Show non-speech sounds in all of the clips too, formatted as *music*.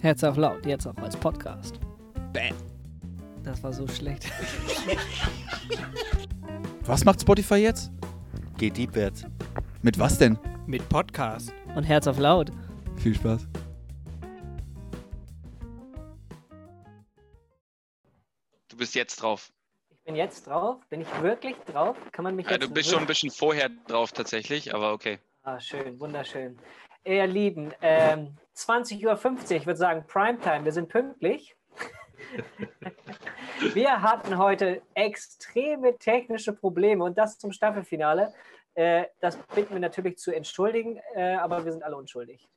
Herz auf laut, jetzt auch als Podcast. Bam. Das war so schlecht. *laughs* Was macht Spotify jetzt? Geht deepwärts. Mit was denn? Mit Podcast. Und Herz auf laut. Viel Spaß. Du bist jetzt drauf. Ich bin jetzt drauf. Bin ich wirklich drauf? Kann man mich Ja, jetzt du bist schon ein bisschen vorher drauf tatsächlich, aber okay. Ah, schön, wunderschön. Ihr Lieben, ähm, 20.50 Uhr, ich würde sagen Primetime, wir sind pünktlich. *laughs* wir hatten heute extreme technische Probleme und das zum Staffelfinale. Äh, das bitten wir natürlich zu entschuldigen, äh, aber wir sind alle unschuldig.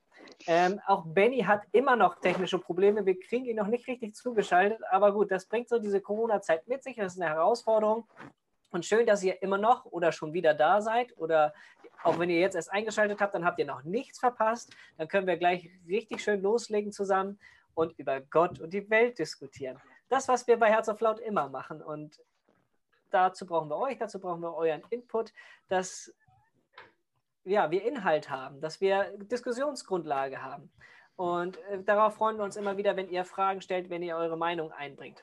Ähm, auch Benny hat immer noch technische Probleme. Wir kriegen ihn noch nicht richtig zugeschaltet, aber gut, das bringt so diese Corona-Zeit mit sich. Das ist eine Herausforderung. Und schön, dass ihr immer noch oder schon wieder da seid oder auch wenn ihr jetzt erst eingeschaltet habt, dann habt ihr noch nichts verpasst. Dann können wir gleich richtig schön loslegen zusammen und über Gott und die Welt diskutieren. Das, was wir bei Herz auf Laut immer machen. Und dazu brauchen wir euch, dazu brauchen wir euren Input, dass ja, wir Inhalt haben, dass wir Diskussionsgrundlage haben. Und äh, darauf freuen wir uns immer wieder, wenn ihr Fragen stellt, wenn ihr eure Meinung einbringt.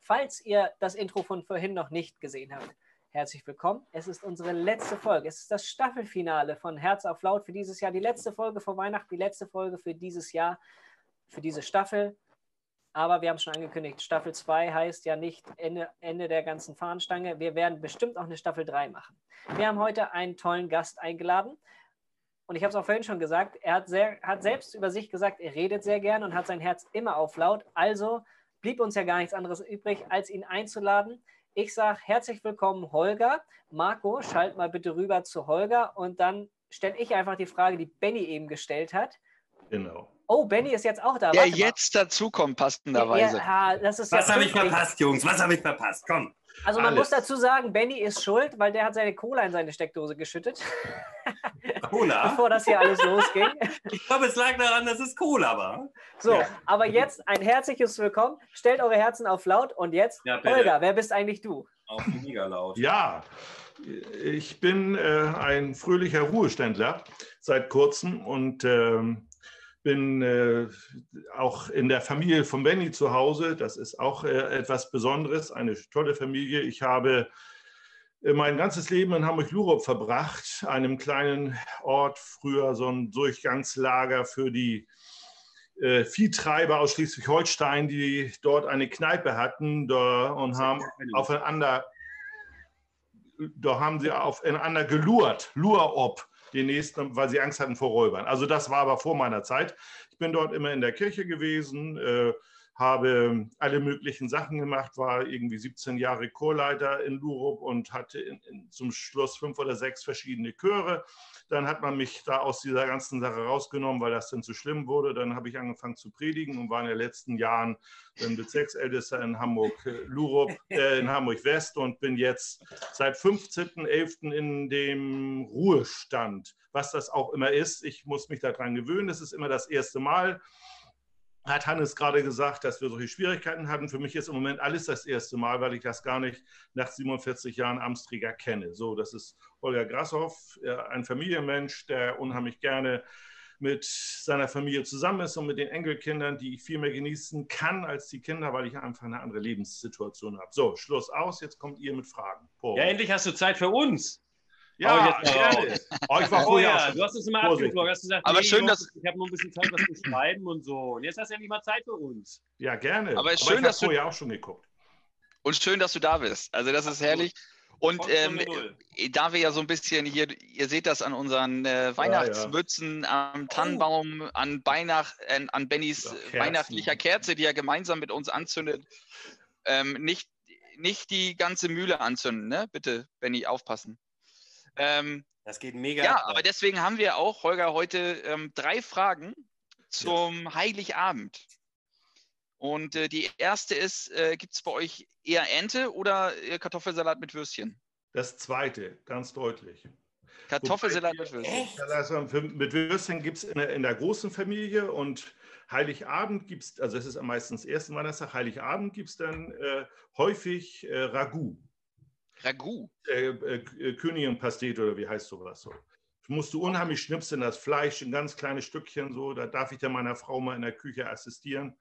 Falls ihr das Intro von vorhin noch nicht gesehen habt, herzlich willkommen. Es ist unsere letzte Folge. Es ist das Staffelfinale von Herz auf Laut für dieses Jahr. Die letzte Folge vor Weihnachten, die letzte Folge für dieses Jahr, für diese Staffel. Aber wir haben schon angekündigt, Staffel 2 heißt ja nicht Ende, Ende der ganzen Fahnenstange. Wir werden bestimmt auch eine Staffel 3 machen. Wir haben heute einen tollen Gast eingeladen. Und ich habe es auch vorhin schon gesagt, er hat, sehr, hat selbst über sich gesagt, er redet sehr gern und hat sein Herz immer auf laut. Also blieb uns ja gar nichts anderes übrig, als ihn einzuladen. Ich sage herzlich willkommen, Holger. Marco, schalt mal bitte rüber zu Holger und dann stelle ich einfach die Frage, die Benny eben gestellt hat. Genau. Oh, Benny ist jetzt auch da. Der Warte jetzt dazukommt, passenderweise. Ja, das ist Was ja habe ich verpasst, Jungs? Was habe ich verpasst? Komm. Also man Alles. muss dazu sagen, Benny ist schuld, weil der hat seine Cola in seine Steckdose geschüttet, *laughs* Cola? bevor das hier alles losging. Ich glaube, es lag daran, dass es Cola war. So, Ja. aber jetzt ein herzliches Willkommen. Stellt eure Herzen auf laut und jetzt, Ja. Holger, wer bist eigentlich du? Auf mega laut. Ja, ich bin äh, ein fröhlicher Ruheständler seit kurzem und ähm, bin äh, auch in der Familie von Benny zu Hause. Das ist auch äh, etwas Besonderes, eine tolle Familie. Ich habe äh, mein ganzes Leben in Hamburg-Lurup verbracht, einem kleinen Ort, früher so ein Durchgangslager für die äh, Viehtreiber aus Schleswig-Holstein, die dort eine Kneipe hatten da, und haben aufeinander, da haben sie aufeinander gelurrt, Lurop, den nächsten, weil sie Angst hatten vor Räubern. Also das war aber vor meiner Zeit. Ich bin dort immer in der Kirche gewesen, äh, habe alle möglichen Sachen gemacht, war irgendwie 17 Jahre Chorleiter in Lurup und hatte in, in, zum Schluss fünf oder sechs verschiedene Chöre. Dann hat man mich da aus dieser ganzen Sache rausgenommen, weil das dann zu schlimm wurde. Dann habe ich angefangen zu predigen und war in den letzten Jahren dann Bezirksältester in Hamburg äh, Lurup, *laughs* äh, in Hamburg West und bin jetzt seit 15.11. in dem Ruhestand, was das auch immer ist. Ich muss mich daran gewöhnen. Es ist immer das erste Mal. Hat Hannes gerade gesagt, dass wir solche Schwierigkeiten hatten. Für mich ist im Moment alles das erste Mal, weil ich das gar nicht nach 47 Jahren Amtsträger kenne. So, das ist Holger Grashoff, äh, ein Familienmensch, der unheimlich gerne mit seiner Familie zusammen ist und mit den Enkelkindern, die ich viel mehr genießen kann als die Kinder, weil ich einfach eine andere Lebenssituation habe. So, Schluss aus. Jetzt kommt ihr mit Fragen. Paul. Ja, endlich hast du Zeit für uns. Ja, ich jetzt. Oh, ich war Oh vorher auch ja, du hast es immer abgeblockt. Hast gesagt, Aber schön, Jungs, dass- ich habe noch ein bisschen Zeit, was zu schreiben und so. Und jetzt hast du endlich mal Zeit für uns. Ja, gerne. Aber es ist ich schön, habe dass du- vorher auch schon geguckt. Und schön, dass du da bist. Also das ist herrlich. Und ähm, null. da wir ja so ein bisschen hier, ihr seht das an unseren äh, Weihnachtsmützen, am Tannenbaum, an, Weihnacht, äh, an Bennys Ja, äh, Kerzen. weihnachtlicher Kerze, die er gemeinsam mit uns anzündet. Ähm, nicht, nicht die ganze Mühle anzünden, ne? Bitte, Benny, aufpassen. Ähm, Das geht mega. ja, ab. aber deswegen haben wir auch, Holger, heute ähm, drei Fragen zum Heiligabend. Und äh, die erste ist, äh, gibt es bei euch eher Ente oder äh, Kartoffelsalat mit Würstchen? Das zweite, ganz deutlich. Kartoffelsalat mit Würstchen. Ja, mit Würstchen gibt es in, der- in der großen Familie und Heiligabend gibt es, also es ist meistens ersten Weihnachtstag, Heiligabend gibt es dann äh, häufig äh, Ragout. Ragout. Äh, äh, Königin-Pastete oder wie heißt sowas so. musst du unheimlich schnipseln, das Fleisch in ganz kleine Stückchen so. Da darf ich dann meiner Frau mal in der Küche assistieren.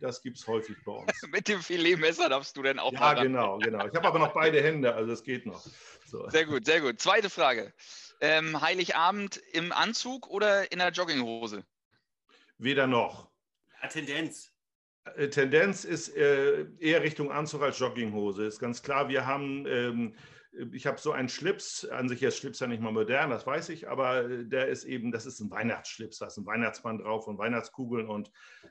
Das gibt es häufig bei uns. *laughs* Mit dem Filetmesser darfst du dann auch Ja, mal ran. genau, genau. Ich habe aber noch beide Hände, also es geht noch. So. Sehr gut, sehr gut. Zweite Frage. Ähm, Heiligabend im Anzug oder in der Jogginghose? Weder noch. Ja, Tendenz. Äh, Tendenz ist äh, eher Richtung Anzug als Jogginghose. Ist ganz klar, wir haben, ähm, ich habe so einen Schlips, an sich ist Schlips ja nicht mal modern, das weiß ich, aber äh, der ist eben, das ist ein Weihnachtsschlips, da ist ein Weihnachtsmann drauf und Weihnachtskugeln und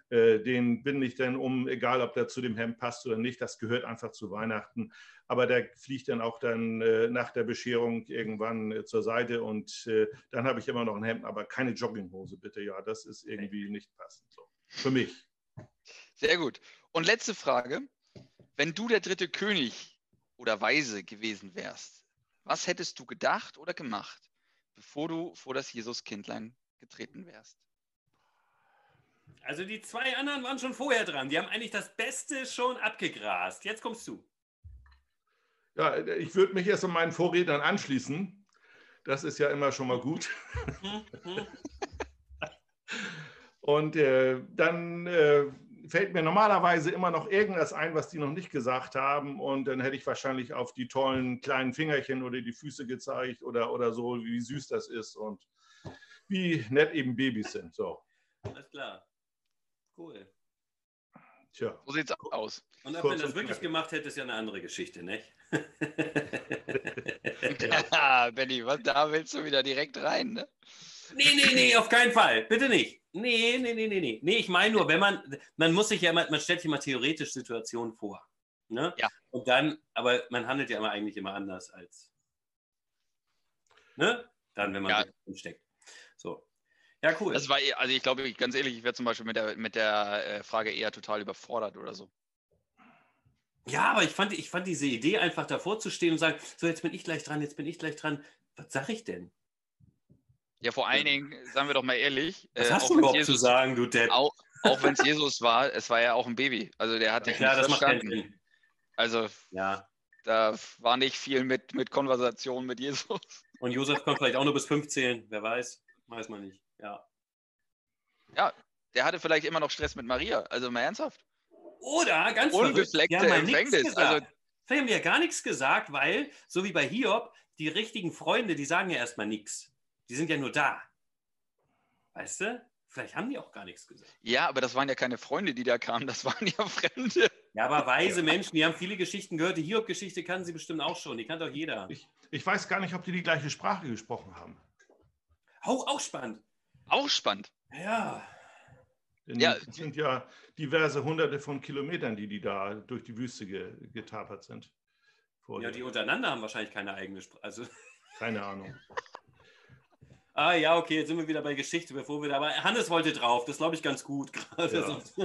äh, den binde ich dann um, egal ob der zu dem Hemd passt oder nicht, das gehört einfach zu Weihnachten. Aber der fliegt dann auch dann äh, nach der Bescherung irgendwann äh, zur Seite und dann habe ich immer noch ein Hemd, aber keine Jogginghose bitte, ja, das ist irgendwie nicht passend so. Für mich. Sehr gut. Und letzte Frage. Wenn du der dritte König oder Weise gewesen wärst, was hättest du gedacht oder gemacht, bevor du vor das Jesuskindlein getreten wärst? Also die zwei anderen waren schon vorher dran. Die haben eigentlich das Beste schon abgegrast. Jetzt kommst du. Ja, ich würde mich erst an meinen Vorrednern anschließen. Das ist ja immer schon mal gut. Hm, hm. *laughs* Und äh, dann äh, fällt mir normalerweise immer noch irgendwas ein, was die noch nicht gesagt haben. Und dann hätte ich wahrscheinlich auf die tollen kleinen Fingerchen oder die Füße gezeigt oder, oder so, wie süß das ist und wie nett eben Babys sind. So, Alles klar. Cool. tja. So sieht's aus. Und ob Kurz man das wirklich gemacht hätte, ist ja eine andere Geschichte, nicht? *laughs* *laughs* Ja, Benny, was, da willst du wieder direkt rein, ne? Nee, nee, nee, auf keinen Fall. Bitte nicht. Nee, nee, nee, nee, nee. Nee, ich meine nur, wenn man, man muss sich ja immer, man stellt sich mal theoretisch Situationen vor. Ne? Ja. Und dann, aber man handelt ja immer eigentlich immer anders als, ne? Dann, wenn man Ja. steckt. So. Ja, cool. Das war, eh- also ich glaube, ganz ehrlich, ich wäre zum Beispiel mit der, mit der äh, Frage eher total überfordert oder so. Ja, aber ich fand, ich fand diese Idee, einfach davor zu stehen und sagen, so, jetzt bin ich gleich dran, jetzt bin ich gleich dran. Was sag ich denn? Ja, vor allen Dingen, sagen wir doch mal ehrlich, Was äh, hast du überhaupt Jesus, zu sagen, du Depp? Auch, auch wenn es *laughs* Jesus war, es war ja auch ein Baby. Also der hat Ja, dich klar, nicht das macht keinen verstanden. Sinn. Also Ja. da war nicht viel mit, mit Konversation mit Jesus. Und Josef kommt vielleicht auch nur bis fünf zählen, wer weiß. Weiß man nicht. Ja. Der hatte vielleicht immer noch Stress mit Maria. Also mal ernsthaft. Oder ganz verrückt, Unbefleckte nichts Empfängnis. Also Vielleicht haben die ja gar nichts gesagt, weil, so wie bei Hiob, die richtigen Freunde, die sagen ja erstmal nichts. Die sind ja nur da. Weißt du? Vielleicht haben die auch gar nichts gesagt. ja, aber das waren ja keine Freunde, die da kamen. Das waren ja Fremde. Ja, aber weise Menschen, die haben viele Geschichten gehört. Die Hiob-Geschichte kannten sie bestimmt auch schon. Die kann doch jeder. Ich, ich weiß gar nicht, ob die die gleiche Sprache gesprochen haben. Oh, auch spannend. Auch spannend. Ja. Denn Ja. es sind ja diverse hunderte von Kilometern, die die da durch die Wüste ge, getapert sind. Vorher. Ja, die untereinander haben wahrscheinlich keine eigene Sprache. Also, Keine Ahnung. Ah ja, okay, jetzt sind wir wieder bei Geschichte, bevor wir da. Aber Hannes wollte drauf, das glaube ich ganz gut *laughs* gerade. Ja. Sonst,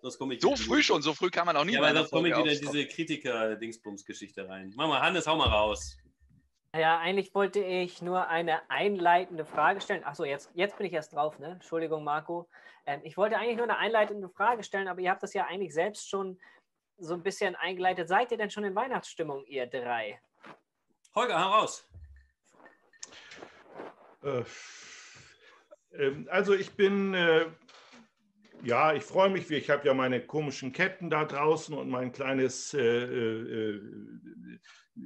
sonst komme ich So früh schon, so früh kann man auch nie Ja, aber sonst komme ich wieder in diese Kritiker-Dingsbums-Geschichte rein. Mach mal, Hannes, hau mal raus. Ja, eigentlich wollte ich nur eine einleitende Frage stellen. Achso, jetzt, jetzt bin ich erst drauf, ne? Entschuldigung, Marco. Ähm, ich wollte eigentlich nur eine einleitende Frage stellen, aber ihr habt das ja eigentlich selbst schon so ein bisschen eingeleitet. Seid ihr denn schon in Weihnachtsstimmung, ihr drei? Holger, hau Äh, ähm, also ich bin, äh, ja, ich freue mich, ich habe ja meine komischen Ketten da draußen und mein kleines äh, äh,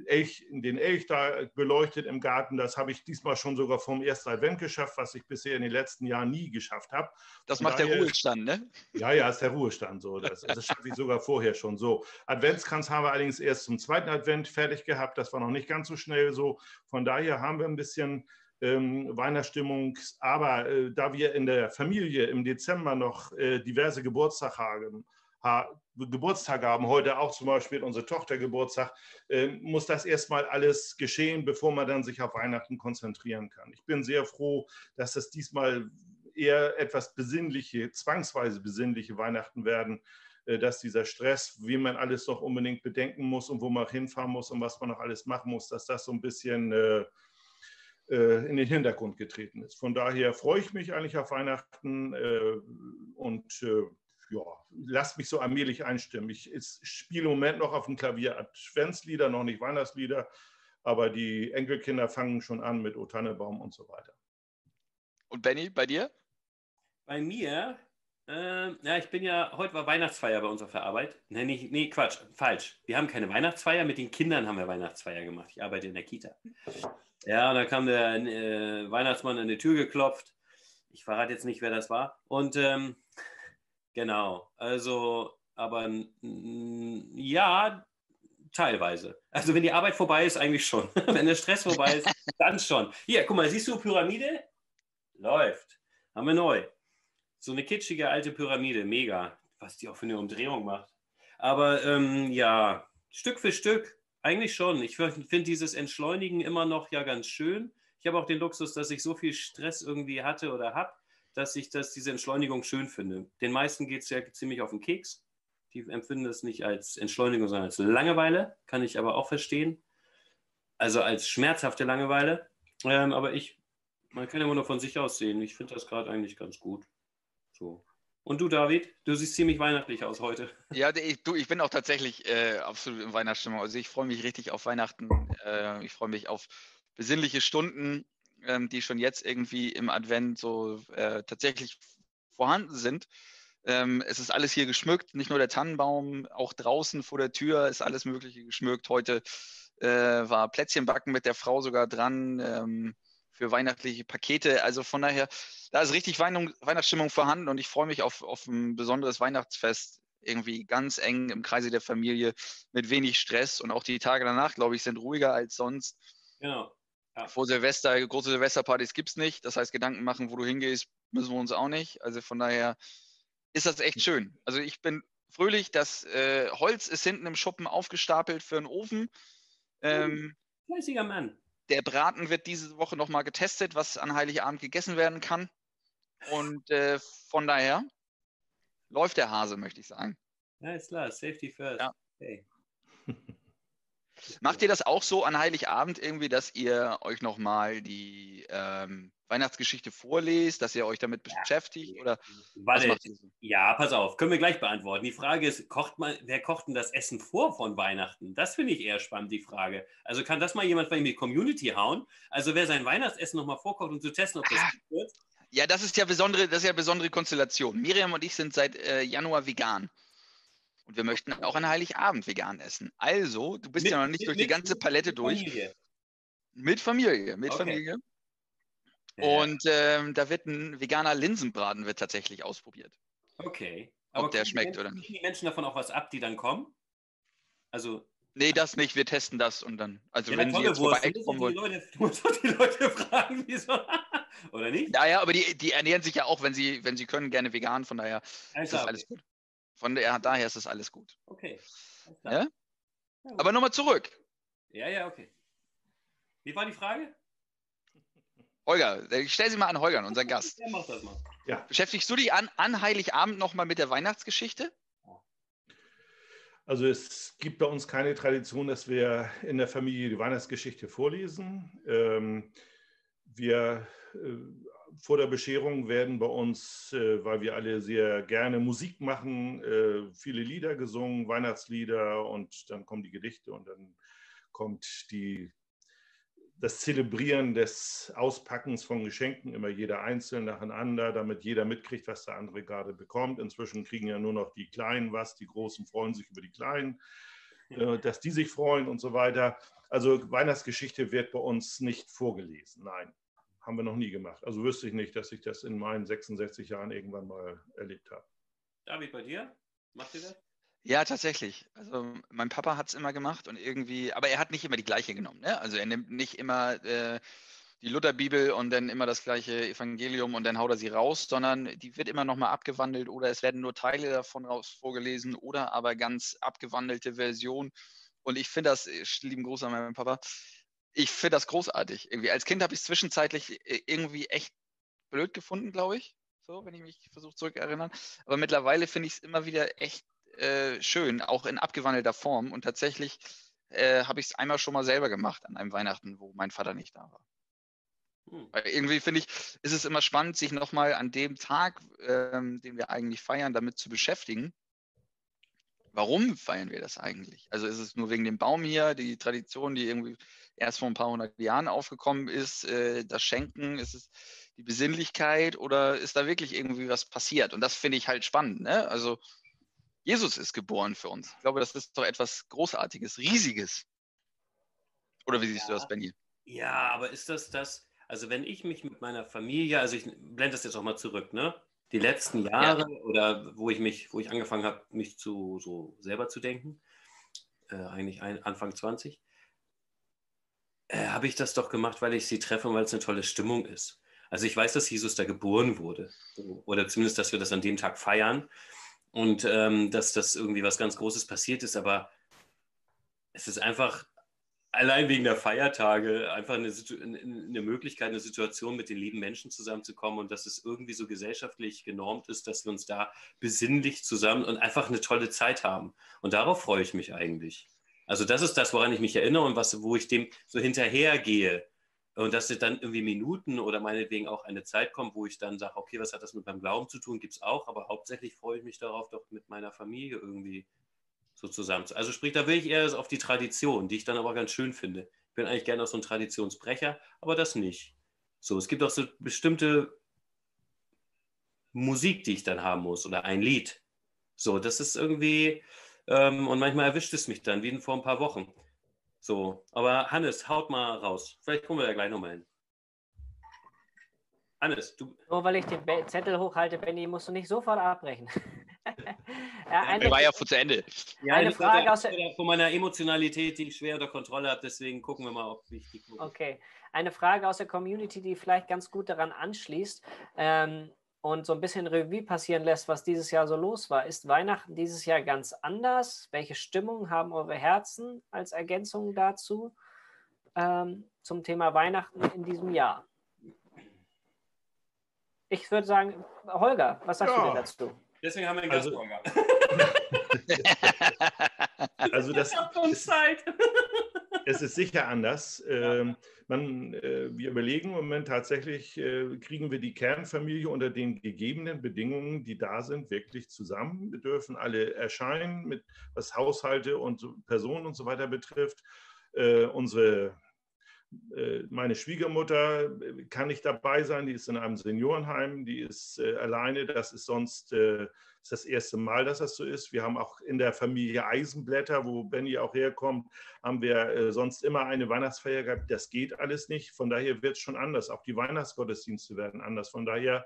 Elch, den Elch da beleuchtet im Garten. Das habe ich diesmal schon sogar vom ersten Advent geschafft, was ich bisher in den letzten Jahren nie geschafft habe. Das Von macht der daher- Ruhestand, ne? Ja, ja, ist der Ruhestand so. Das, das schaffe ich sogar vorher schon so. Adventskranz haben wir allerdings erst zum zweiten Advent fertig gehabt. Das war noch nicht ganz so schnell so. Von daher haben wir ein bisschen ähm, Weihnachtsstimmung. Aber äh, da wir in der Familie im Dezember noch äh, diverse Geburtstage haben, ha, Geburtstage haben, heute auch zum Beispiel unsere Tochter Geburtstag, äh, muss das erstmal alles geschehen, bevor man dann sich auf Weihnachten konzentrieren kann. Ich bin sehr froh, dass das diesmal eher etwas besinnliche, zwangsweise besinnliche Weihnachten werden, äh, dass dieser Stress, wie man alles noch unbedingt bedenken muss und wo man hinfahren muss und was man noch alles machen muss, dass das so ein bisschen äh, in den Hintergrund getreten ist. Von daher freue ich mich eigentlich auf Weihnachten äh, und äh, ja, lasst mich so allmählich einstimmen. Ich, ich spiele im Moment noch auf dem Klavier Adventslieder, noch nicht Weihnachtslieder, aber die Enkelkinder fangen schon an mit O Tannebaum und so weiter. Und Benny, bei dir? Bei mir, ähm, ja, ich bin ja, heute war Weihnachtsfeier bei uns auf der Arbeit. Nee, nicht, nee, Quatsch, falsch. Wir haben keine Weihnachtsfeier, mit den Kindern haben wir Weihnachtsfeier gemacht. Ich arbeite in der Kita. Ja, und da kam der äh, Weihnachtsmann an die Tür geklopft. Ich verrate jetzt nicht, wer das war. Und ähm, *laughs* genau, also, aber ja, teilweise. Also wenn die Arbeit vorbei ist, eigentlich schon. *laughs* wenn der Stress vorbei ist, *laughs* dann schon. Hier, guck mal, siehst du Pyramide? Läuft. Haben wir neu. So eine kitschige alte Pyramide, mega. Was die auch für eine Umdrehung macht. Aber ähm, ja, Stück für Stück, eigentlich schon. Ich finde dieses Entschleunigen immer noch ja ganz schön. Ich habe auch den Luxus, dass ich so viel Stress irgendwie hatte oder habe, dass ich das, diese Entschleunigung schön finde. Den meisten geht es ja ziemlich auf den Keks. Die empfinden es nicht als Entschleunigung, sondern als Langeweile. Kann ich aber auch verstehen. Also als schmerzhafte Langeweile. Ähm, aber ich, man kann ja immer nur von sich aus sehen. Ich finde das gerade eigentlich ganz gut. So. Und du, David? Du siehst ziemlich weihnachtlich aus heute. *laughs* Ja, ich, du, ich bin auch tatsächlich äh, absolut in Weihnachtsstimmung. Also ich freue mich richtig auf Weihnachten. Äh, ich freue mich auf besinnliche Stunden, ähm, die schon jetzt irgendwie im Advent so äh, tatsächlich vorhanden sind. Ähm, es ist alles hier geschmückt, nicht nur der Tannenbaum, auch draußen vor der Tür ist alles Mögliche geschmückt. Heute äh, war Plätzchenbacken mit der Frau sogar dran ähm, für weihnachtliche Pakete. Also von daher, da ist richtig Weihn Weihnachtsstimmung vorhanden und ich freue mich auf, auf ein besonderes Weihnachtsfest. Irgendwie ganz eng im Kreise der Familie mit wenig Stress und auch die Tage danach, glaube ich, sind ruhiger als sonst. Genau. Vor Silvester, große Silvesterpartys gibt es nicht. Das heißt, Gedanken machen, wo du hingehst, müssen wir uns auch nicht. Also von daher ist das echt schön. Also ich bin fröhlich. Das äh, Holz ist hinten im Schuppen aufgestapelt für einen Ofen. Ähm, Fleißiger Mann. Der Braten wird diese Woche nochmal getestet, was an Heiligabend gegessen werden kann. Und äh, von daher läuft der Hase, möchte ich sagen. Ja, ist klar. Safety first. Ja. Hey. *laughs* Macht ihr das auch so an Heiligabend irgendwie, dass ihr euch nochmal die ähm, Weihnachtsgeschichte vorlest, dass ihr euch damit beschäftigt? Oder was Warte, macht ihr so? ja, pass auf, können wir gleich beantworten. Die Frage ist, kocht man, wer kocht denn das Essen vor von Weihnachten? Das finde ich eher spannend, die Frage. Also kann das mal jemand bei mir Community hauen? Also wer sein Weihnachtsessen nochmal vorkocht, um zu testen, ob das Ah. gut wird? Ja, das ist ja besondere, das ist ja besondere Konstellation. Miriam und ich sind seit äh, Januar vegan. Und wir möchten auch an Heiligabend vegan essen. Also, du bist Mit- ja noch nicht mit- durch die ganze Palette mit durch. Familie. Mit Familie, mit Okay. Familie. Ja, Und ähm, da wird ein veganer Linsenbraten wird tatsächlich ausprobiert. okay. ob der schmeckt Menschen- oder kriegen die Menschen davon auch was ab, die dann kommen? Also, Nee, das nicht. Wir testen das und dann. Also ja, wenn Sie jetzt vorbeikommen wollen. Leute, *laughs* du musst doch die Leute fragen, wieso. *laughs* Oder nicht? Ja, ja, aber die, die ernähren sich ja auch, wenn sie, wenn sie können, gerne vegan. Von daher ist Alles das klar, alles okay. gut. Von der, daher ist das alles gut. Okay. Ja? Aber nochmal zurück. ja, ja, okay. Wie war die Frage? Holger, ich stelle sie mal an Holger, unseren Gast. Ja, mach das mal. Beschäftigst du dich an, an Heiligabend nochmal mit der Weihnachtsgeschichte? Also es gibt bei uns keine Tradition, dass wir in der Familie die Weihnachtsgeschichte vorlesen. Ähm, wir äh, vor der Bescherung werden bei uns, äh, weil wir alle sehr gerne Musik machen, äh, viele Lieder gesungen, Weihnachtslieder und dann kommen die Gedichte und dann kommt die, das Zelebrieren des Auspackens von Geschenken, immer jeder einzeln nacheinander, damit jeder mitkriegt, was der andere gerade bekommt. Inzwischen kriegen ja nur noch die Kleinen was, die Großen freuen sich über die Kleinen, äh, dass die sich freuen und so weiter. Also Weihnachtsgeschichte wird bei uns nicht vorgelesen, nein. Haben wir noch nie gemacht. Also wüsste ich nicht, dass ich das in meinen 66 Jahren irgendwann mal erlebt habe. David, bei dir? Macht ihr das? Ja, tatsächlich. Also mein Papa hat es immer gemacht und irgendwie, aber er hat nicht immer die gleiche genommen. Ne? Also er nimmt nicht immer äh, die Lutherbibel und dann immer das gleiche Evangelium und dann haut er sie raus, sondern die wird immer nochmal abgewandelt oder es werden nur Teile davon raus vorgelesen oder aber ganz abgewandelte Versionen. Und ich finde das, äh, lieben Gruß an meinen Papa, ich finde das großartig. Irgendwie als Kind habe ich es zwischenzeitlich äh, irgendwie echt blöd gefunden, glaube ich. So, wenn ich mich versuche zurückerinnern. Aber mittlerweile finde ich es immer wieder echt äh, schön, auch in abgewandelter Form. Und tatsächlich äh, habe ich es einmal schon mal selber gemacht an einem Weihnachten, wo mein Vater nicht da war. Hm. Weil irgendwie finde ich, ist es immer spannend, sich nochmal an dem Tag, ähm, den wir eigentlich feiern, damit zu beschäftigen. Warum feiern wir das eigentlich? Also ist es nur wegen dem Baum hier, die Tradition, die irgendwie erst vor ein paar hundert Jahren aufgekommen ist, äh, das Schenken, ist es die die Besinnlichkeit oder ist da wirklich irgendwie was passiert? Und das finde ich halt spannend. Ne? Also Jesus ist geboren für uns. Ich glaube, das ist doch etwas Großartiges, Riesiges. Oder wie siehst du Ja. das, Benny? Ja, aber ist das das? Also wenn ich mich mit meiner Familie, also ich blende das jetzt auch mal zurück, ne? Die letzten Jahre oder wo ich mich, wo ich angefangen habe, mich zu so selber zu denken, äh, eigentlich ein, Anfang 20, äh, habe ich das doch gemacht, weil ich sie treffe und weil es eine tolle Stimmung ist. Also ich weiß, dass Jesus da geboren wurde. Oder zumindest, dass wir das an dem Tag feiern und ähm, dass das irgendwie was ganz Großes passiert ist, aber es ist einfach allein wegen der Feiertage einfach eine, eine Möglichkeit, eine Situation mit den lieben Menschen zusammenzukommen und dass es irgendwie so gesellschaftlich genormt ist, dass wir uns da besinnlich zusammen und einfach eine tolle Zeit haben. Und darauf freue ich mich eigentlich. Also das ist das, woran ich mich erinnere und was, wo ich dem so hinterhergehe. Und dass es dann irgendwie Minuten oder meinetwegen auch eine Zeit kommt, wo ich dann sage, okay, was hat das mit meinem Glauben zu tun, gibt es auch, aber hauptsächlich freue ich mich darauf, doch mit meiner Familie irgendwie so zusammen. zu- Also sprich, da will ich eher auf die Tradition, die ich dann aber ganz schön finde. Ich bin eigentlich gerne auch so ein Traditionsbrecher, aber das nicht. So, es gibt auch so bestimmte Musik, die ich dann haben muss oder ein Lied. So, das ist irgendwie, ähm, und manchmal erwischt es mich dann, wie vor ein paar Wochen. So, aber Hannes, haut mal raus. Vielleicht kommen wir da gleich nochmal hin. Hannes, du, Nur weil ich den Be Zettel hochhalte, Benny, musst du nicht sofort abbrechen. *laughs* ja, eine, Der war ja vor zu Ende. ja, Eine ich Frage hatte- aus der- von meiner Emotionalität, die ich schwer unter Kontrolle habe, deswegen gucken wir mal, ob ich die Kurve Okay, eine Frage aus der Community, die vielleicht ganz gut daran anschließt ähm, und so ein bisschen Revue passieren lässt, was dieses Jahr so los war. Ist Weihnachten dieses Jahr ganz anders? Welche Stimmung haben eure Herzen als Ergänzung dazu ähm, zum Thema Weihnachten in diesem Jahr? Ich würde sagen, Holger, was sagst du Ja. denn dazu? Deswegen haben wir einen Also- Gastfolger. *laughs* Also das ist, Zeit. Es ist sicher anders. Ähm, man, äh, wir überlegen im Moment tatsächlich, äh, kriegen wir die Kernfamilie unter den gegebenen Bedingungen, die da sind, wirklich zusammen. Wir dürfen alle erscheinen, mit, was Haushalte und so Personen und so weiter betrifft. Äh, unsere meine Schwiegermutter äh, kann nicht dabei sein, die ist in einem Seniorenheim, die ist äh, alleine. Das ist sonst äh, ist das erste Mal, dass das so ist. Wir haben auch in der Familie Eisenblätter, wo Benny auch herkommt, haben wir äh, sonst immer eine Weihnachtsfeier gehabt. Das geht alles nicht. Von daher wird es schon anders. Auch die Weihnachtsgottesdienste werden anders. Von daher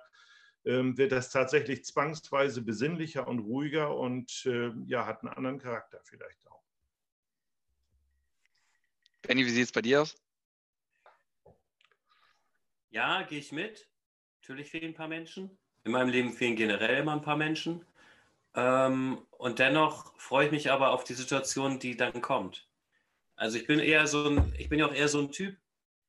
ähm, wird das tatsächlich zwangsweise besinnlicher und ruhiger und äh, ja, hat einen anderen Charakter vielleicht auch. Benny, wie sieht es bei dir aus? Ja, gehe ich mit. Natürlich fehlen ein paar Menschen. In meinem Leben fehlen generell immer ein paar Menschen. Ähm, und dennoch freue ich mich aber auf die Situation, die dann kommt. Also ich bin eher so ein, ich bin ja auch eher so ein Typ,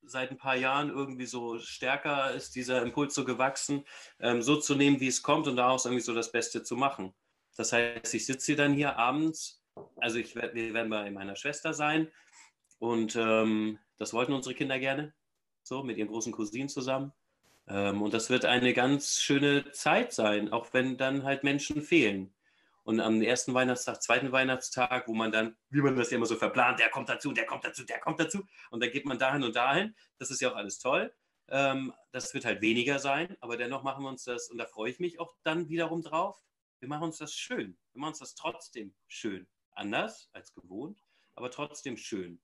seit ein paar Jahren irgendwie so stärker ist dieser Impuls so gewachsen, ähm, so zu nehmen, wie es kommt und daraus irgendwie so das Beste zu machen. Das heißt, ich sitze dann hier abends, also ich wir werden bei meiner Schwester sein und ähm, das wollten unsere Kinder gerne, so mit ihren großen Cousinen zusammen. Ähm, und das wird eine ganz schöne Zeit sein, auch wenn dann halt Menschen fehlen. Und am ersten Weihnachtstag, zweiten Weihnachtstag, wo man dann, wie man das ja immer so verplant, der kommt dazu, der kommt dazu, der kommt dazu. Und dann geht man dahin und dahin. Das ist ja auch alles toll. Ähm, das wird halt weniger sein, aber dennoch machen wir uns das, und da freue ich mich auch dann wiederum drauf. Wir machen uns das schön. Wir machen uns das trotzdem schön. Anders als gewohnt, aber trotzdem schön.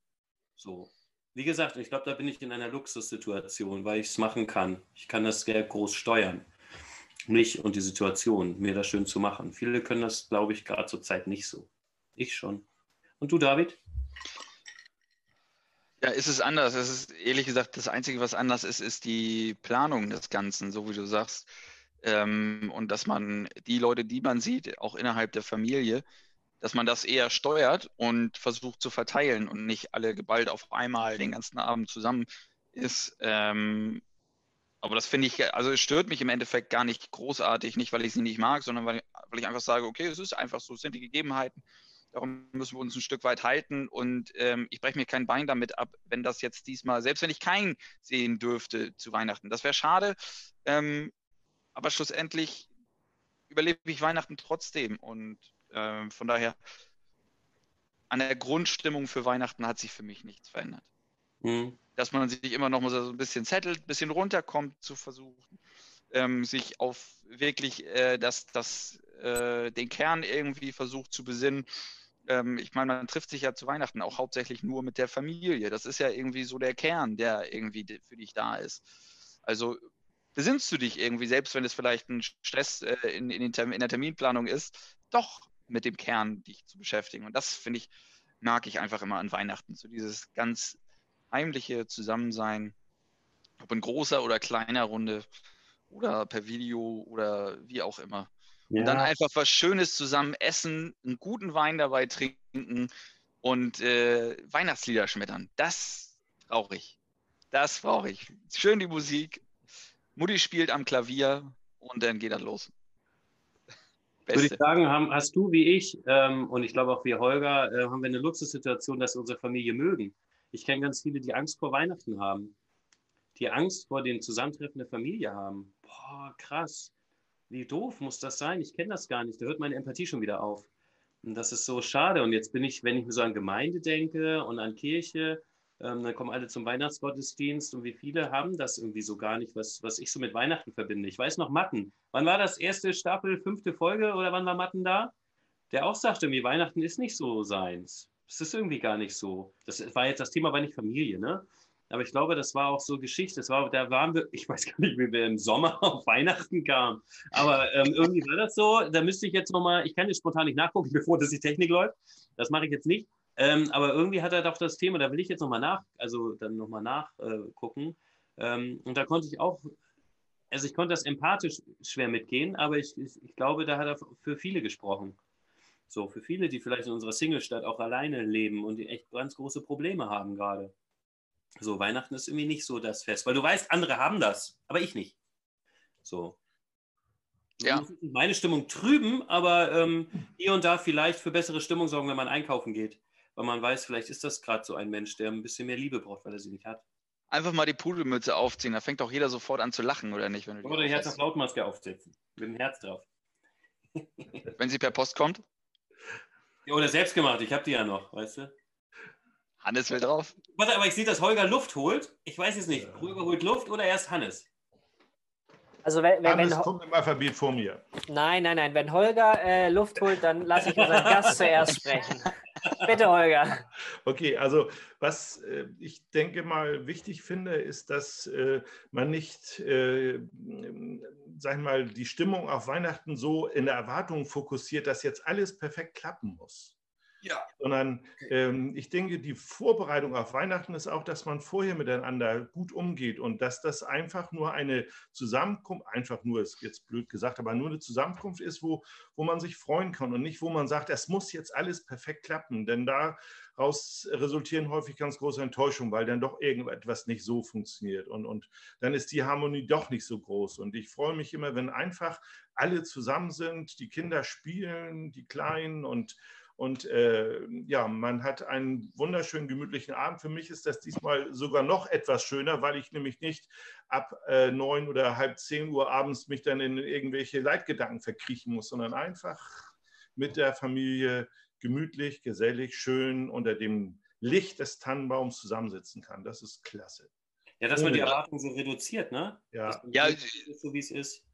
So. Wie gesagt, ich glaube, da bin ich in einer Luxussituation, weil ich es machen kann. Ich kann das sehr groß steuern. Mich und die Situation, mir das schön zu machen. Viele können das, glaube ich, gerade zur Zeit nicht so. Ich schon. Und du, David? Ja, ist es anders. Es ist ehrlich gesagt, das Einzige, was anders ist, ist die Planung des Ganzen, so wie du sagst. Ähm, und dass man die Leute, die man sieht, auch innerhalb der Familie, dass man das eher steuert und versucht zu verteilen und nicht alle geballt auf einmal den ganzen Abend zusammen ist. Ähm, aber das finde ich, also es stört mich im Endeffekt gar nicht großartig, nicht weil ich sie nicht mag, sondern weil, weil ich einfach sage, okay, es ist einfach so, es sind die Gegebenheiten. Darum müssen wir uns ein Stück weit halten und ähm, ich breche mir kein Bein damit ab, wenn das jetzt diesmal, selbst wenn ich keinen sehen dürfte zu Weihnachten. Das wäre schade, ähm, aber schlussendlich überlebe ich Weihnachten trotzdem und ähm, von daher an der Grundstimmung für Weihnachten hat sich für mich nichts verändert. Hm. dass man sich immer noch mal so ein bisschen zettelt, ein bisschen runterkommt, zu versuchen, ähm, sich auf wirklich äh, das, das, äh, den Kern irgendwie versucht zu besinnen. Ähm, ich meine, man trifft sich ja zu Weihnachten auch hauptsächlich nur mit der Familie. Das ist ja irgendwie so der Kern, der irgendwie für dich da ist. Also besinnst du dich irgendwie, selbst wenn es vielleicht ein Stress äh, in, in, in, der Terminplanung ist, doch mit dem Kern dich zu beschäftigen. Und das finde ich, mag ich einfach immer an Weihnachten. So dieses ganz heimliche Zusammensein, ob in großer oder kleiner Runde oder per Video oder wie auch immer. Ja. Und dann einfach was Schönes zusammen essen, einen guten Wein dabei trinken und äh, Weihnachtslieder schmettern. Das brauche ich. Das brauche ich. Schön die Musik. Mutti spielt am Klavier und dann geht das los. Beste. Würde ich sagen, haben, hast du wie ich ähm, und ich glaube auch wie Holger, äh, haben wir eine Luxussituation, dass wir unsere Familie mögen. Ich kenne ganz viele, die Angst vor Weihnachten haben. Die Angst vor dem Zusammentreffen der Familie haben. Boah, krass. Wie doof muss das sein? Ich kenne das gar nicht. Da hört meine Empathie schon wieder auf. Und das ist so schade. Und jetzt bin ich, wenn ich mir so an Gemeinde denke und an Kirche, ähm, dann kommen alle zum Weihnachtsgottesdienst und wie viele haben das irgendwie so gar nicht, was, was ich so mit Weihnachten verbinde. Ich weiß noch Matten. Wann war das erste Staffel, fünfte Folge oder wann war Matten da? Der auch sagte mir, Weihnachten ist nicht so seins. Es ist irgendwie gar nicht so. Das war jetzt das Thema, war nicht Familie, ne? Aber ich glaube, das war auch so Geschichte. Das war, da waren wir, *laughs* ich weiß gar nicht, wie wir im Sommer auf Weihnachten kamen. Aber ähm, irgendwie war das so. Da müsste ich jetzt nochmal, ich kann jetzt spontan nicht nachgucken, *laughs* bevor das die Technik läuft. Das mache ich jetzt nicht. Ähm, aber irgendwie hat er doch das Thema, da will ich jetzt nochmal nach, also dann nochmal nachgucken. Äh, ähm, und da konnte ich auch, also ich konnte das empathisch schwer mitgehen, aber ich, ich, ich, glaube, da hat er für viele gesprochen. So, für viele, die vielleicht in unserer Singlestadt auch alleine leben und die echt ganz große Probleme haben gerade. So, Weihnachten ist irgendwie nicht so das Fest, weil du weißt, andere haben das, aber ich nicht. So. Ja. Meine Stimmung trüben, aber ähm, hier und da vielleicht für bessere Stimmung sorgen, wenn man einkaufen geht weil man weiß, vielleicht ist das gerade so ein Mensch, der ein bisschen mehr Liebe braucht, weil er sie nicht hat. Einfach mal die Pudelmütze aufziehen, da fängt auch jeder sofort an zu lachen, oder nicht? Wenn du oder die Herz auf Lautmaske aufsetzen, mit dem Herz drauf. *laughs* wenn sie per Post kommt? Ja, oder selbst gemacht, ich habe die ja noch, weißt du? Hannes will drauf. Warte, aber ich sehe, dass Holger Luft holt. Ich weiß es nicht. Holger holt Luft oder erst Hannes? Also wenn, wenn, Hannes wenn kommt im Alphabet vor mir. Nein, nein, nein. Wenn Holger äh, Luft holt, dann lasse ich unseren Gast *laughs* zuerst sprechen. Bitte, Holger. *laughs* Okay, also was äh, ich denke mal wichtig finde, ist, dass äh, man nicht, äh, sag ich mal, die Stimmung auf Weihnachten so in der Erwartung fokussiert, dass jetzt alles perfekt klappen muss. Ja. Sondern ähm, ich denke, die Vorbereitung auf Weihnachten ist auch, dass man vorher miteinander gut umgeht und dass das einfach nur eine Zusammenkunft, einfach nur ist jetzt blöd gesagt, aber nur eine Zusammenkunft ist, wo, wo man sich freuen kann und nicht, wo man sagt, es muss jetzt alles perfekt klappen. Denn daraus resultieren häufig ganz große Enttäuschungen, weil dann doch irgendetwas nicht so funktioniert und, und dann ist die Harmonie doch nicht so groß. Und ich freue mich immer, wenn einfach alle zusammen sind, die Kinder spielen, die Kleinen und und äh, ja, man hat einen wunderschönen, gemütlichen Abend. Für mich ist das diesmal sogar noch etwas schöner, weil ich nämlich nicht ab äh, neun oder halb zehn Uhr abends mich dann in irgendwelche Leitgedanken verkriechen muss, sondern einfach mit der Familie gemütlich, gesellig, schön unter dem Licht des Tannenbaums zusammensitzen kann. Das ist klasse. Ja, dass man die Erwartungen so reduziert, ne? Ja, ja so wie es ist.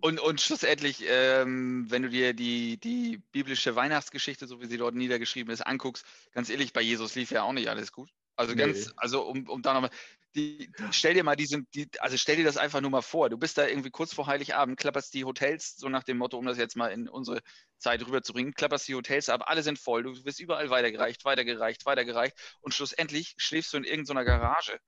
Und, und schlussendlich, ähm, wenn du dir die, die biblische Weihnachtsgeschichte, so wie sie dort niedergeschrieben ist, anguckst, ganz ehrlich, bei Jesus lief ja auch nicht alles gut. Also ganz, nee. also um, um da nochmal, die, stell dir mal diesen, die, also stell dir das einfach nur mal vor. Du bist da irgendwie kurz vor Heiligabend, klapperst die Hotels, so nach dem Motto, um das jetzt mal in unsere Zeit rüberzubringen, klapperst die Hotels ab, alle sind voll, du wirst überall weitergereicht, weitergereicht, weitergereicht und schlussendlich schläfst du in irgendeiner Garage.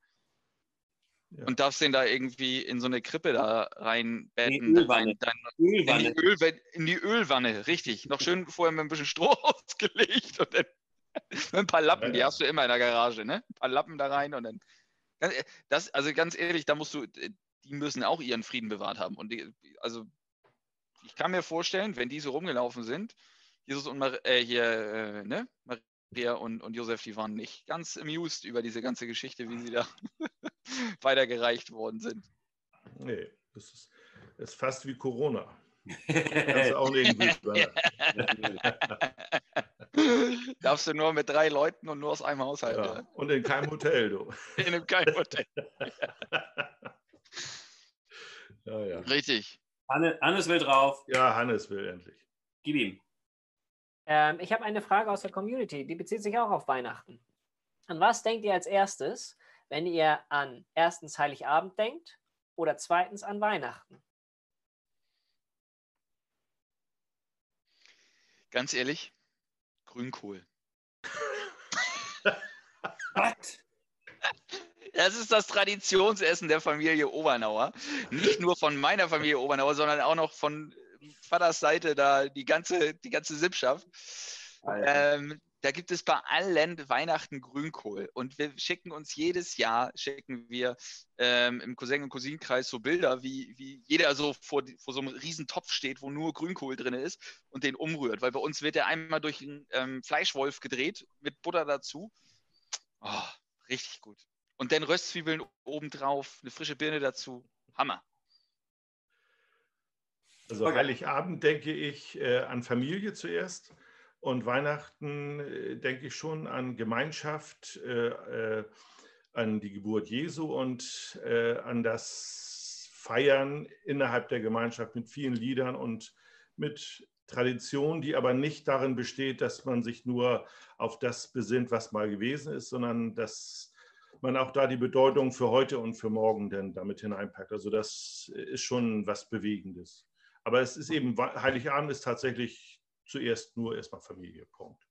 Ja. Und darfst den da irgendwie in so eine Krippe da reinbetten. In, die Ölwanne, in die Ölwanne, richtig. Noch schön vorher mit ein bisschen Stroh *laughs* ausgelegt und dann *laughs* mit ein paar Lappen, ja, die hast du immer in der Garage, ne? Ein paar Lappen da rein und dann. Das, also ganz ehrlich, da musst du, die müssen auch ihren Frieden bewahrt haben. Und die, also ich kann mir vorstellen, wenn die so rumgelaufen sind, Jesus und Mar äh, hier, äh, ne? Maria und, und Josef, die waren nicht ganz amused über diese ganze Geschichte, wie sie da *laughs* weitergereicht worden sind. Nee, das ist, ist fast wie Corona. Das ist auch *laughs* nicht da *laughs* darfst du nur mit drei Leuten und nur aus einem Haushalt. Ja. Ja. Und in keinem Hotel, du. In einem Geheimhotel. Ja, ja. Richtig. Hanne, Hannes will drauf. ja, Hannes will endlich. Gib ihm. Ähm, ich habe eine Frage aus der Community, die bezieht sich auch auf Weihnachten. An was denkt ihr als erstes, wenn ihr an erstens Heiligabend denkt oder zweitens an Weihnachten? Ganz ehrlich, Grünkohl. Was? Das ist das Traditionsessen der Familie Obernauer. Nicht nur von meiner Familie Obernauer, sondern auch noch von Vaters Seite da die ganze, die ganze Sippschaft. Ähm, da gibt es bei allen Weihnachten Grünkohl. Und wir schicken uns jedes Jahr, schicken wir ähm, im Cousin- und Cousinenkreis so Bilder, wie, wie jeder so vor, vor so einem riesen Topf steht, wo nur Grünkohl drin ist und den umrührt. Weil bei uns wird der einmal durch einen ähm, Fleischwolf gedreht, mit Butter dazu. Oh, richtig gut. Und dann Röstzwiebeln obendrauf, eine frische Birne dazu. Hammer. Also Heiligabend denke ich äh, an Familie zuerst und Weihnachten äh, denke ich schon an Gemeinschaft, äh, äh, an die Geburt Jesu und äh, an das Feiern innerhalb der Gemeinschaft mit vielen Liedern und mit Tradition, die aber nicht darin besteht, dass man sich nur auf das besinnt, was mal gewesen ist, sondern dass man auch da die Bedeutung für heute und für morgen denn damit hineinpackt. Also das ist schon was Bewegendes. Aber es ist eben, Heiligabend ist tatsächlich zuerst nur erstmal Familie. Punkt.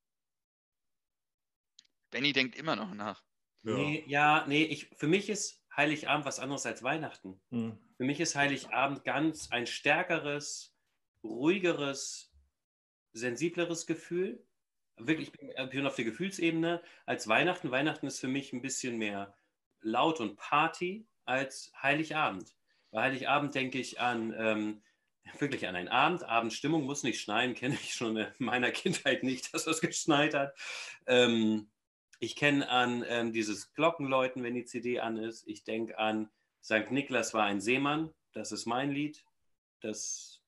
Benny denkt immer noch nach. Ja. Nee, ja, nee, ich, für mich ist Heiligabend was anderes als Weihnachten. Hm. Für mich ist Heiligabend ganz ein stärkeres, ruhigeres, sensibleres Gefühl. Wirklich, ich bin, bin auf der Gefühlsebene als Weihnachten. Weihnachten ist für mich ein bisschen mehr laut und Party als Heiligabend. Bei Heiligabend denke ich an ähm, wirklich an einen Abend. Abendstimmung muss nicht schneien, *laughs* kenne ich schon in meiner Kindheit nicht, dass es geschneit hat. Ähm, ich kenne an ähm, dieses Glockenläuten, wenn die CD an ist. Ich denke an St. Niklas war ein Seemann. Das ist mein Lied. Das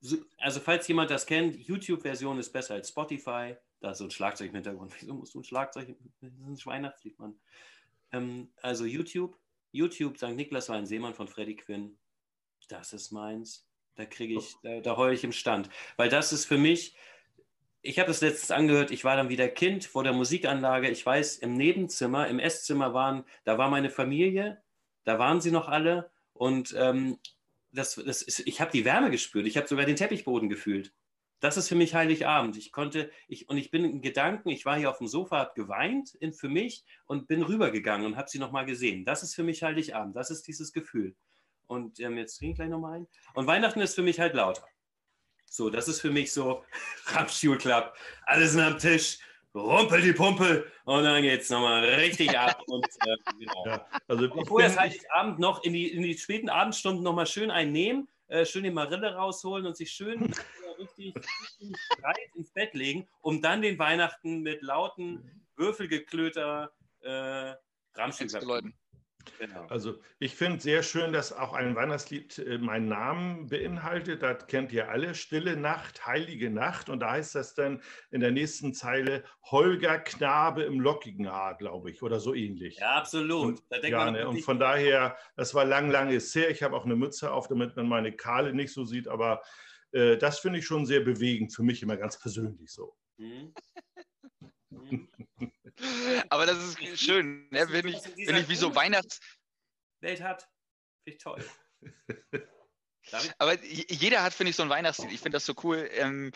So- also falls jemand das kennt, YouTube-Version ist besser als Spotify. Da ist so ein Schlagzeug im Hintergrund. Wieso musst du ein Schlagzeug? Das ist ein Weihnachtslied, Mann. Ähm, also YouTube. YouTube, St. Niklas war ein Seemann von Freddie Quinn. Das ist meins. Da kriege ich, da, da heule ich im Stand. Weil das ist für mich, ich habe das letztens angehört, ich war dann wieder Kind vor der Musikanlage. Ich weiß, im Nebenzimmer, im Esszimmer waren, da war meine Familie, da waren sie noch alle und ähm, das, das ist, ich habe die Wärme gespürt. Ich habe sogar den Teppichboden gefühlt. Das ist für mich Heiligabend. Ich konnte, ich, und ich bin in Gedanken, ich war hier auf dem Sofa, habe geweint in, für mich und bin rübergegangen und habe sie nochmal gesehen. Das ist für mich Heiligabend. Das ist dieses Gefühl. Und ähm, jetzt trinke ich gleich nochmal ein. Und Weihnachten ist für mich halt lauter. So, das ist für mich so *laughs* Ramschulklapp. Alle sind am Tisch, rumpel die Pumpe und dann geht's nochmal richtig ab. *laughs* Und, äh, genau. Ja, also bin, ist Heiligabend noch in die, in die späten Abendstunden nochmal schön einnehmen, äh, schön die Marille rausholen und sich schön *laughs* richtig, breit ins Bett legen, um dann den Weihnachten mit lauten Würfelgeklöter äh, Ramschüler. Leuten. Genau. Also ich finde sehr schön, dass auch ein Weihnachtslied äh, meinen Namen beinhaltet. Das kennt ihr alle. Stille Nacht, heilige Nacht. Und da heißt das dann in der nächsten Zeile Holger Knabe im lockigen Haar, glaube ich, oder so ähnlich. Ja, absolut. Und, Da denkt ja, man ne, und von daher, das war lang, lang ist her. Ich habe auch eine Mütze auf, damit man meine Kahle nicht so sieht. Aber äh, das finde ich schon sehr bewegend, für mich immer ganz persönlich so. Mhm. *laughs* Aber das ist schön, ne? wenn, ich, wenn ich wie so Weihnachts... Welt hat. Finde ich toll. Aber jeder hat, finde ich, so ein Weihnachtslied. Ich finde das so cool. Ähm,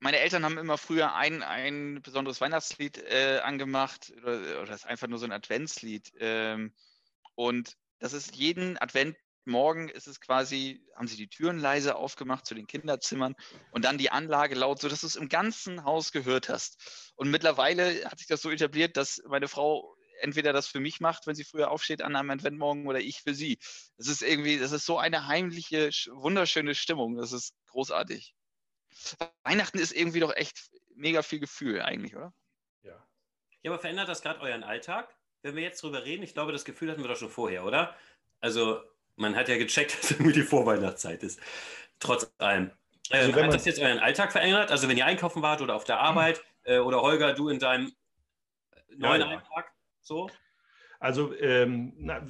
meine Eltern haben immer früher ein, ein besonderes Weihnachtslied äh, angemacht oder, oder das ist einfach nur so ein Adventslied. Ähm, und das ist jeden Adventmorgen ist es quasi, haben sie die Türen leise aufgemacht zu den Kinderzimmern und dann die Anlage laut, sodass du es im ganzen Haus gehört hast. Und mittlerweile hat sich das so etabliert, dass meine Frau entweder das für mich macht, wenn sie früher aufsteht an einem Adventmorgen oder ich für sie. Das ist irgendwie, das ist so eine heimliche, sch- wunderschöne Stimmung. Das ist großartig. Weihnachten ist irgendwie doch echt mega viel Gefühl eigentlich, oder? Ja. Ja, aber verändert das gerade euren Alltag? Wenn wir jetzt drüber reden, ich glaube, das Gefühl hatten wir doch schon vorher, oder? Also, man hat ja gecheckt, *laughs* dass irgendwie die Vorweihnachtszeit ist. Trotz allem. Ähm, Also wenn hat das jetzt euren Alltag verändert? Also wenn ihr einkaufen wart oder auf der Arbeit äh, oder Holger, du in deinem neuen ja. Alltag? So? Also ähm, na,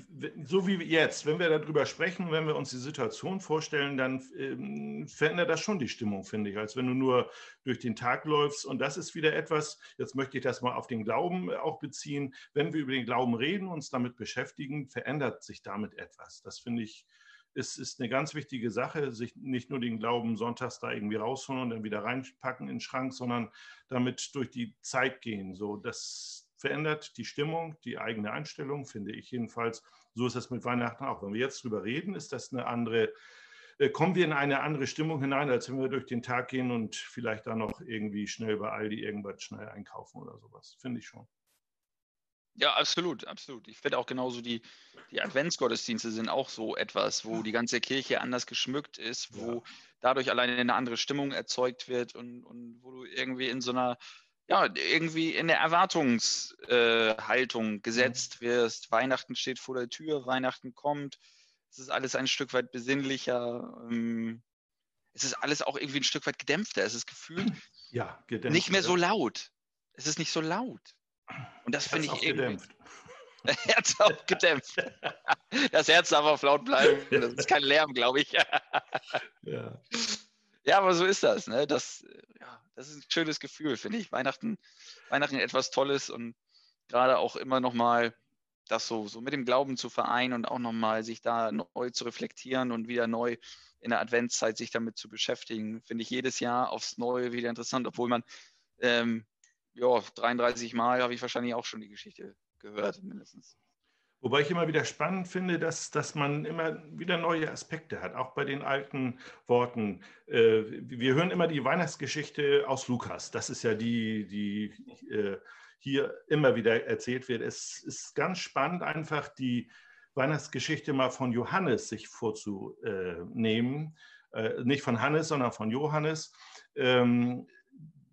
so wie jetzt, wenn wir darüber sprechen, wenn wir uns die Situation vorstellen, dann ähm, verändert das schon die Stimmung, finde ich, als wenn du nur durch den Tag läufst. Und das ist wieder etwas, jetzt möchte ich das mal auf den Glauben äh, auch beziehen. Wenn wir über den Glauben reden, uns damit beschäftigen, verändert sich damit etwas. Das finde ich, ist, ist eine ganz wichtige Sache, sich nicht nur den Glauben sonntags da irgendwie rausholen und dann wieder reinpacken in den Schrank, sondern damit durch die Zeit gehen. So, das verändert die Stimmung, die eigene Einstellung, finde ich jedenfalls. So ist es mit Weihnachten auch. Wenn wir jetzt drüber reden, ist das eine andere, äh, kommen wir in eine andere Stimmung hinein, als wenn wir durch den Tag gehen und vielleicht dann noch irgendwie schnell bei Aldi irgendwas schnell einkaufen oder sowas. Finde ich schon. Ja, absolut, absolut. Ich finde auch genauso die, die Adventsgottesdienste sind auch so etwas, wo die ganze Kirche anders geschmückt ist, wo Ja. dadurch alleine eine andere Stimmung erzeugt wird und, und wo du irgendwie in so einer, ja, irgendwie in der Erwartungshaltung gesetzt wirst. Weihnachten steht vor der Tür, Weihnachten kommt. Es ist alles ein Stück weit besinnlicher. ähm, Es ist alles auch irgendwie ein Stück weit gedämpfter. Es ist gefühlt *clears throat* Ja, gedämpft. nicht mehr so laut. Es ist nicht so laut. Und das finde ich irgendwie. gedämpft. *laughs* Herz auch gedämpft. *laughs* Das Herz darf auf laut bleiben. Das ist kein Lärm, glaube ich. Ja. *laughs* Ja, aber so ist das. Ne? Das, äh, ja, das ist ein schönes Gefühl, finde ich. Weihnachten, Weihnachten etwas Tolles und gerade auch immer nochmal das so, so mit dem Glauben zu vereinen und auch nochmal sich da neu zu reflektieren und wieder neu in der Adventszeit sich damit zu beschäftigen, finde ich jedes Jahr aufs Neue wieder interessant, obwohl man, ähm, ja, 33 Mal habe ich wahrscheinlich auch schon die Geschichte gehört, mindestens. Wobei ich immer wieder spannend finde, dass, dass man immer wieder neue Aspekte hat, auch bei den alten Worten. Äh, Wir hören immer die Weihnachtsgeschichte aus Lukas. Das ist ja die, die äh, hier immer wieder erzählt wird. Es ist ganz spannend, einfach die Weihnachtsgeschichte mal von Johannes sich vorzunehmen. Äh, Nicht von Hannes, sondern von Johannes.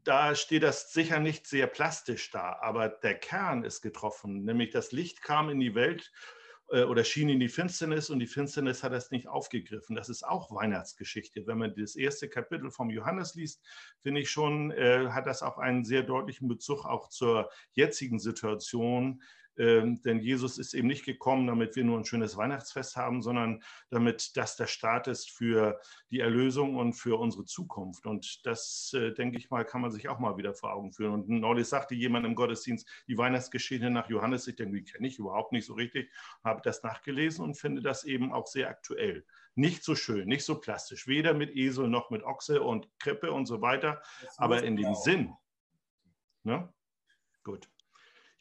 Da steht das sicher nicht sehr plastisch da, aber der Kern ist getroffen, nämlich das Licht kam in die Welt äh, oder schien in die Finsternis und die Finsternis hat das nicht aufgegriffen. Das ist auch Weihnachtsgeschichte. Wenn man das erste Kapitel vom Johannes liest, finde ich schon, äh, hat das auch einen sehr deutlichen Bezug auch zur jetzigen Situation. Ähm, denn Jesus ist eben nicht gekommen, damit wir nur ein schönes Weihnachtsfest haben, sondern damit das der Start ist für die Erlösung und für unsere Zukunft. Und das, äh, denke ich mal, kann man sich auch mal wieder vor Augen führen. Und neulich sagte jemand im Gottesdienst, die Weihnachtsgeschichte nach Johannes, ich denke, die kenne ich überhaupt nicht so richtig, habe das nachgelesen und finde das eben auch sehr aktuell. Nicht so schön, nicht so plastisch, weder mit Esel noch mit Ochse und Krippe und so weiter, aber in dem Sinn. Ne? Gut.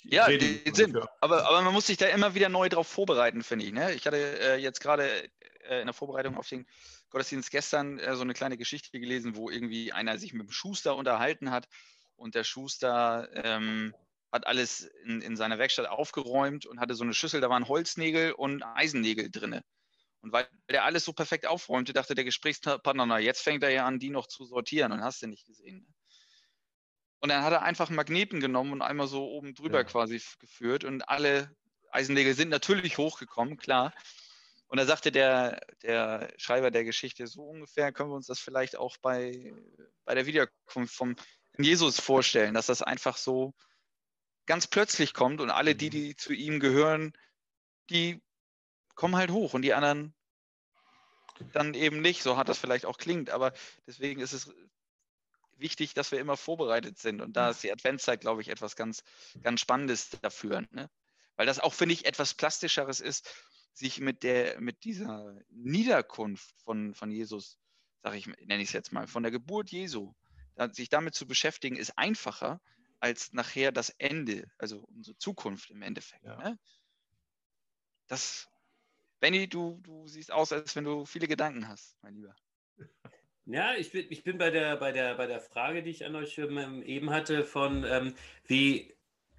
Ja, den Sinn. Aber, aber man muss sich da immer wieder neu drauf vorbereiten, finde ich. Ne? Ich hatte äh, jetzt gerade äh, in der Vorbereitung auf den Gottesdienst gestern äh, so eine kleine Geschichte gelesen, wo irgendwie einer sich mit dem Schuster unterhalten hat und der Schuster ähm, hat alles in, in seiner Werkstatt aufgeräumt und hatte so eine Schüssel, da waren Holznägel und Eisennägel drin. Und weil der alles so perfekt aufräumte, dachte der Gesprächspartner, na, jetzt fängt er ja an, die noch zu sortieren und hast du nicht gesehen. Und dann hat er einfach einen Magneten genommen und einmal so oben drüber Ja. quasi geführt und alle Eisennägel sind natürlich hochgekommen, klar. Und da sagte der, der Schreiber der Geschichte, so ungefähr können wir uns das vielleicht auch bei, bei der Wiederkunft vom Jesus vorstellen, dass das einfach so ganz plötzlich kommt und alle die, die zu ihm gehören, die kommen halt hoch und die anderen dann eben nicht. So hart das vielleicht auch klingt, aber deswegen ist es wichtig, dass wir immer vorbereitet sind. Und da ist die Adventszeit, glaube ich, etwas ganz, ganz Spannendes dafür. Ne? Weil das auch, finde ich, etwas Plastischeres ist, sich mit der, mit dieser Niederkunft von, von Jesus, sage ich, nenne ich es jetzt mal, von der Geburt Jesu, sich damit zu beschäftigen, ist einfacher als nachher das Ende, also unsere Zukunft im Endeffekt. Ja. Ne? Das, Benny, du, du siehst aus, als wenn du viele Gedanken hast, mein Lieber. *laughs* Ja, ich bin, ich bin bei, der, bei, der, bei der Frage, die ich an euch ähm, eben hatte, von ähm, wie,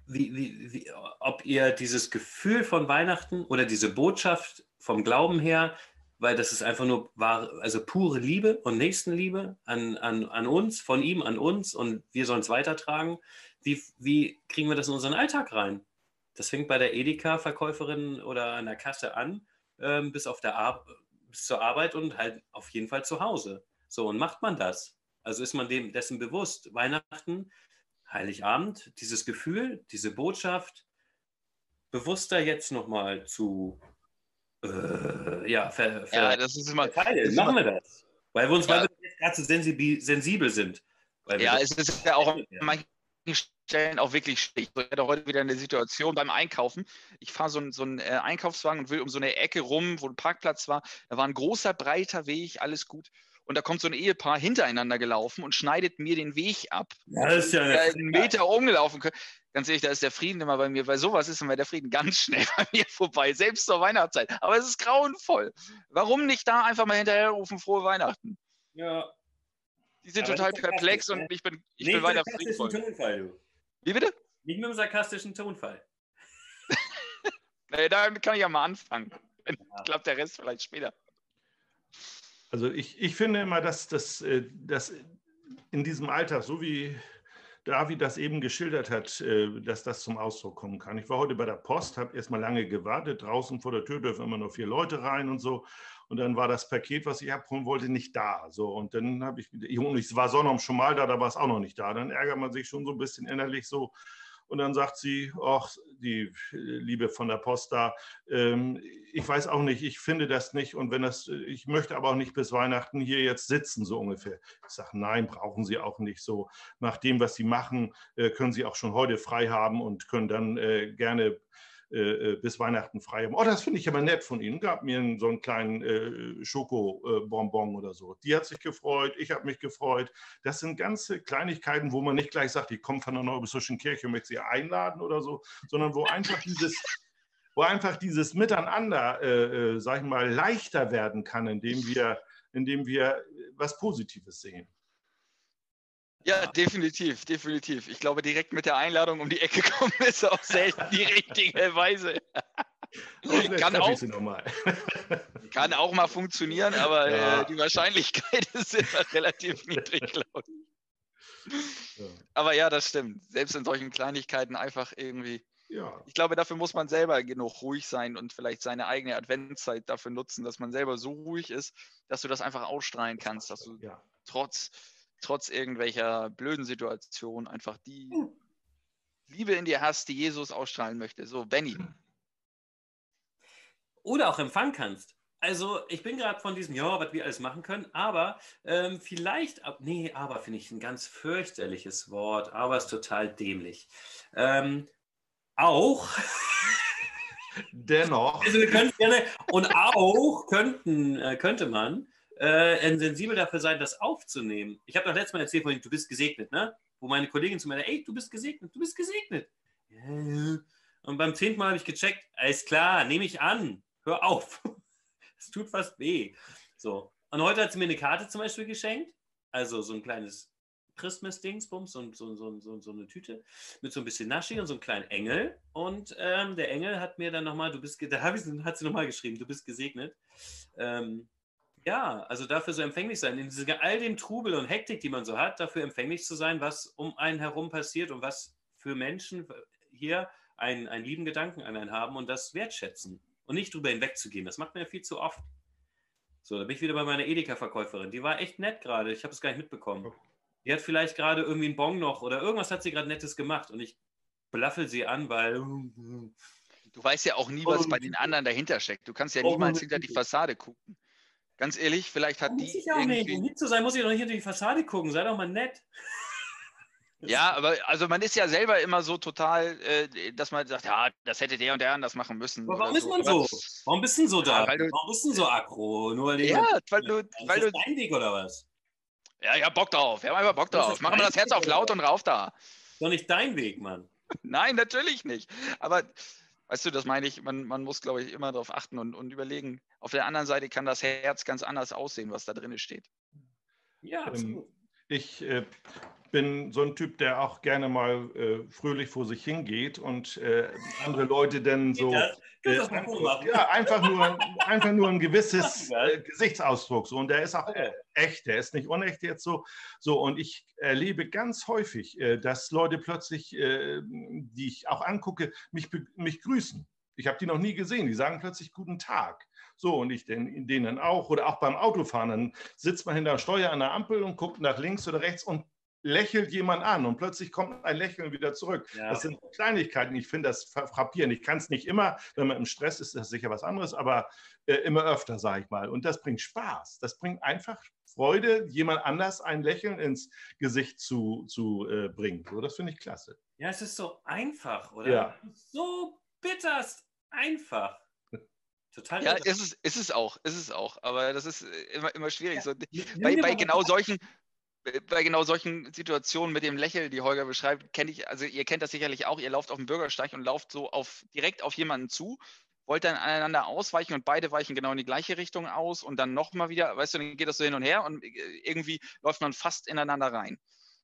wie, wie, wie, ob ihr dieses Gefühl von Weihnachten oder diese Botschaft vom Glauben her, weil das ist einfach nur wahre, also pure Liebe und Nächstenliebe an, an, an uns, von ihm an uns und wir sollen es weitertragen. Wie, wie kriegen wir das in unseren Alltag rein? Das fängt bei der Edeka-Verkäuferin oder an der Kasse an, ähm, bis, auf der Ar bis zur Arbeit und halt auf jeden Fall zu Hause. So, und macht man das? Also ist man dem dessen bewusst, Weihnachten, Heiligabend, dieses Gefühl, diese Botschaft, bewusster jetzt nochmal zu äh, ja, ver, ver, Ja, das ist immer. verteilen. ist Machen immer- wir das. Weil wir uns, Ja. weil wir jetzt gerade so sensibil, sensibel sind. Ja, es ist ja auch an manchen Stellen auch wirklich schlecht. Ich hatte heute wieder eine Situation beim Einkaufen. Ich fahre so einen so einen, äh, Einkaufswagen und will um so eine Ecke rum, wo ein Parkplatz war. Da war ein großer, breiter Weg, alles gut. Und da kommt so ein Ehepaar hintereinander gelaufen und schneidet mir den Weg ab. Ja, das ist ja Ja, einen Meter umgelaufen können. Ganz ehrlich, da ist der Frieden immer bei mir. Bei sowas ist immer der Frieden ganz schnell *laughs* bei mir vorbei, selbst zur Weihnachtszeit. Aber es ist grauenvoll. Warum nicht da einfach mal hinterherrufen, frohe Weihnachten? Ja. Die sind Aber total perplex und ich bin, ich Nicht bin weiter friedvoll. Tonfall, du. Wie bitte? Nicht mit dem sarkastischen Tonfall. *laughs* Naja, damit kann ich ja mal anfangen. Ich glaube, der Rest vielleicht später. Also ich, ich finde immer, dass das äh, dass in diesem Alltag, so wie David das eben geschildert hat, äh, dass das zum Ausdruck kommen kann. Ich war heute bei der Post, habe erstmal lange gewartet. Draußen vor der Tür dürfen immer nur vier Leute rein und so. Und dann war das Paket, was ich abholen wollte, nicht da. So, und dann habe ich, und ich war Sonnabend schon mal da, da war es auch noch nicht da. Dann ärgert man sich schon so ein bisschen innerlich so. Und dann sagt sie, ach, die Liebe von der Post da, ähm, ich weiß auch nicht, ich finde das nicht. Und wenn das, ich möchte aber auch nicht bis Weihnachten hier jetzt sitzen, so ungefähr. Ich sage, nein, brauchen Sie auch nicht so. Nach dem, was Sie machen, äh, können Sie auch schon heute frei haben und können dann äh, gerne äh, bis Weihnachten frei haben. Oh, das finde ich aber nett von Ihnen. Gab mir so einen kleinen äh, Schokobonbon oder so. Die hat sich gefreut, ich habe mich gefreut. Das sind ganze Kleinigkeiten, wo man nicht gleich sagt, ich komme von der Neubisischen Kirche und möchte Sie einladen oder so, sondern wo einfach dieses, wo einfach dieses Miteinander, äh, äh, sag ich mal, leichter werden kann, indem wir, indem wir was Positives sehen. Ja, definitiv, definitiv. Ich glaube, direkt mit der Einladung um die Ecke *laughs* kommen ist auch selten die richtige Weise. *laughs* Kann auch. *laughs* Kann auch mal funktionieren, aber Ja. äh, die Wahrscheinlichkeit ist immer relativ niedrig, glaube ich. Ja. Aber ja, das stimmt. Selbst in solchen Kleinigkeiten einfach irgendwie. Ja, Ich glaube, dafür muss man selber genug ruhig sein und vielleicht seine eigene Adventszeit dafür nutzen, dass man selber so ruhig ist, dass du das einfach ausstrahlen kannst, dass du ja. trotz, trotz irgendwelcher blöden Situation einfach die Liebe in dir hast, die Jesus ausstrahlen möchte. So, Benny. Oder auch empfangen kannst. Also, ich bin gerade von diesem, ja, was wir alles machen können, aber ähm, vielleicht, ab- nee, aber finde ich ein ganz fürchterliches Wort, aber ist total dämlich. Ähm, auch, Dennoch, also wir können gerne, und auch könnten, äh, könnte man äh, sensibel dafür sein, das aufzunehmen. Ich habe doch letztes Mal erzählt von, du bist gesegnet, ne? Wo meine Kollegin zu mir, sagt, ey, du bist gesegnet, du bist gesegnet. Und beim zehnten Mal habe ich gecheckt, alles klar, nehme ich an, hör auf. *laughs* Es tut fast weh. So. Und heute hat sie mir eine Karte zum Beispiel geschenkt, also so ein kleines Christmas-Dingsbums, so, so, so, so, eine Tüte mit so ein bisschen Naschi und so einem kleinen Engel. Und ähm, der Engel hat mir dann nochmal, du bist, *laughs* da hat sie nochmal geschrieben, du bist gesegnet. Ähm, ja, also dafür so empfänglich sein, in diese, all dem Trubel und Hektik, die man so hat, dafür empfänglich zu sein, was um einen herum passiert und was für Menschen hier einen, einen lieben Gedanken an einen haben und das wertschätzen und nicht drüber hinwegzugehen. Das macht man ja viel zu oft. So, da bin ich wieder bei meiner Edeka-Verkäuferin. Die war echt nett gerade. Ich habe es gar nicht mitbekommen. Die hat vielleicht gerade irgendwie einen Bon noch oder irgendwas hat sie gerade Nettes gemacht und ich blaffel sie an, weil. Du weißt ja auch nie, was bei den anderen dahinter steckt. Du kannst ja Oh, niemals hinter die. Fassade gucken. Ganz ehrlich, vielleicht hat Muss die ich auch nicht. Irgendwie. lieb zu sein, muss ich doch nicht hinter die Fassade gucken. Sei doch mal nett. *laughs* Ja, aber also man ist ja selber immer so total, äh, dass man sagt, ja, das hätte der und der anders machen müssen. Aber warum ist man so? Warum bist du denn so da? Ja, weil du- warum bist du denn so aggro? Nur weil Ja, weil du, ist weil das du, dein Weg oder was? ja, ja, Bock drauf. Wir haben einfach Bock ist drauf. Machen wir das Herz auf Weg, laut oder? und rauf da. Ist Doch nicht dein Weg, Mann. *laughs* Nein, natürlich nicht. Aber weißt du, das meine ich, man, man muss, glaube ich, immer darauf achten und, und überlegen. Auf der anderen Seite kann das Herz ganz anders aussehen, was da drin steht. Ja, Ähm, absolut. Ich äh, bin so ein Typ, der auch gerne mal äh, fröhlich vor sich hingeht und äh, andere Leute dann so. du äh, ja, einfach nur, einfach nur ein gewisses äh, Gesichtsausdruck. So. Und der ist auch echt, der ist nicht unecht jetzt so. So, und ich erlebe ganz häufig, äh, dass Leute plötzlich, die ich auch angucke, mich, mich grüßen. Ich habe die noch nie gesehen. Die sagen plötzlich Guten Tag. So, und ich den, denen auch. Oder auch beim Autofahren, dann sitzt man hinter der Steuer an der Ampel und guckt nach links oder rechts und lächelt jemand an und plötzlich kommt ein Lächeln wieder zurück. Ja. Das sind Kleinigkeiten. Ich finde das fra- frappierend. Ich kann es nicht immer, wenn man im Stress ist, ist das sicher was anderes, aber äh, immer öfter, sage ich mal. Und das bringt Spaß. Das bringt einfach Freude, jemand anders ein Lächeln ins Gesicht zu, zu äh, bringen. So, das finde ich klasse. Ja, es ist so einfach, oder? Ja. So bitterst einfach. Total Ja, ist es, ist es auch, ist es auch. Aber das ist äh, immer, immer schwierig. So, Nimm bei, bei genau solchen, bei genau solchen Situationen mit dem Lächeln, die Holger beschreibt, kenne ich, also ihr kennt das sicherlich auch, ihr lauft auf dem Bürgersteig und lauft so auf direkt auf jemanden zu, wollt dann aneinander ausweichen und beide weichen genau in die gleiche Richtung aus und dann nochmal wieder, weißt du, dann geht das so hin und her und äh, irgendwie läuft man fast ineinander rein.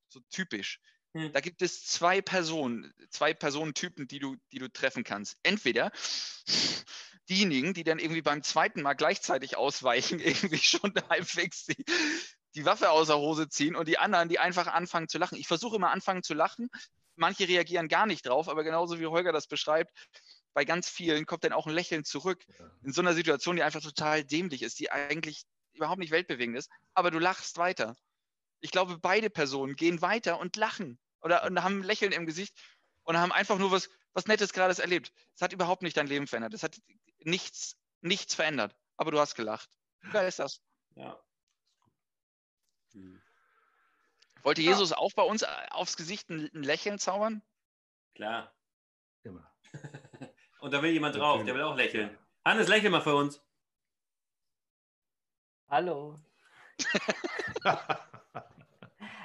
So typisch. Hm. Da gibt es zwei Personen, zwei Personentypen, die du, die du treffen kannst. Entweder diejenigen, die dann irgendwie beim zweiten Mal gleichzeitig ausweichen, *laughs* irgendwie schon halbwegs die, die Waffe aus der Hose ziehen und die anderen, die einfach anfangen zu lachen. Ich versuche immer anfangen zu lachen. Manche reagieren gar nicht drauf, aber genauso wie Holger das beschreibt, bei ganz vielen kommt dann auch ein Lächeln zurück. In so einer Situation, die einfach total dämlich ist, die eigentlich überhaupt nicht weltbewegend ist, aber du lachst weiter. Ich glaube, beide Personen gehen weiter und lachen oder und haben ein Lächeln im Gesicht und haben einfach nur was, was Nettes gerade erlebt. Es hat überhaupt nicht dein Leben verändert. Es hat nichts, nichts verändert. Aber du hast gelacht. Wie geil ist das? Ja. Hm. Wollte Ja. Jesus auch bei uns äh, aufs Gesicht ein, ein Lächeln zaubern? Klar. Immer. *laughs* Und da will jemand drauf, der will auch lächeln. Hannes, lächel mal für uns. Hallo. *laughs*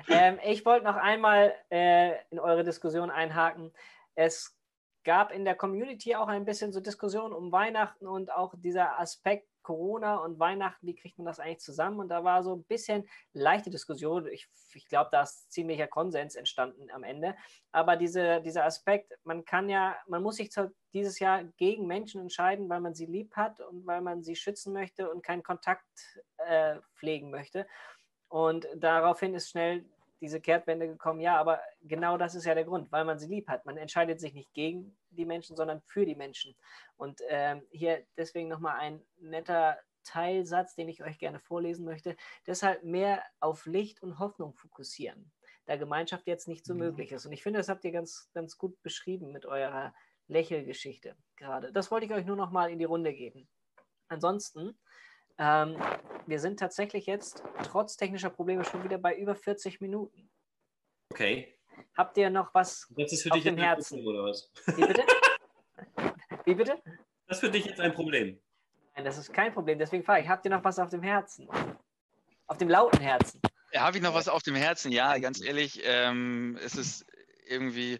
Ähm, ich wollte noch einmal äh, in eure Diskussion einhaken. Es gab in der Community auch ein bisschen so Diskussionen um Weihnachten und auch dieser Aspekt Corona und Weihnachten, wie kriegt man das eigentlich zusammen? Und da war so ein bisschen leichte Diskussion. Ich, ich glaube, da ist ziemlicher Konsens entstanden am Ende. Aber diese, dieser Aspekt, man kann ja, man muss sich dieses Jahr gegen Menschen entscheiden, weil man sie lieb hat und weil man sie schützen möchte und keinen Kontakt äh, pflegen möchte. Und daraufhin ist schnell diese Kehrtwende gekommen, ja, aber genau das ist ja der Grund, weil man sie lieb hat. Man entscheidet sich nicht gegen die Menschen, sondern für die Menschen. Und ähm, hier deswegen nochmal ein netter Teilsatz, den ich euch gerne vorlesen möchte. Deshalb mehr auf Licht und Hoffnung fokussieren, da Gemeinschaft jetzt nicht so Mhm. möglich ist. Und ich finde, das habt ihr ganz, ganz gut beschrieben mit eurer Lächelgeschichte gerade. Das wollte ich euch nur nochmal in die Runde geben. Ansonsten ähm, wir sind tatsächlich jetzt trotz technischer Probleme schon wieder bei über 40 Minuten. Okay. Habt ihr noch was? Das ist für Auf dich dem jetzt ein Herzen. Problem, oder was? Wie bitte? *laughs* Wie bitte? Das ist für dich jetzt ein Problem. Nein, das ist kein Problem. Deswegen frage ich, habt ihr noch was auf dem Herzen? Auf dem lauten Herzen. Ja, habe ich noch was auf dem Herzen? Ja, ganz ehrlich, ähm, es ist irgendwie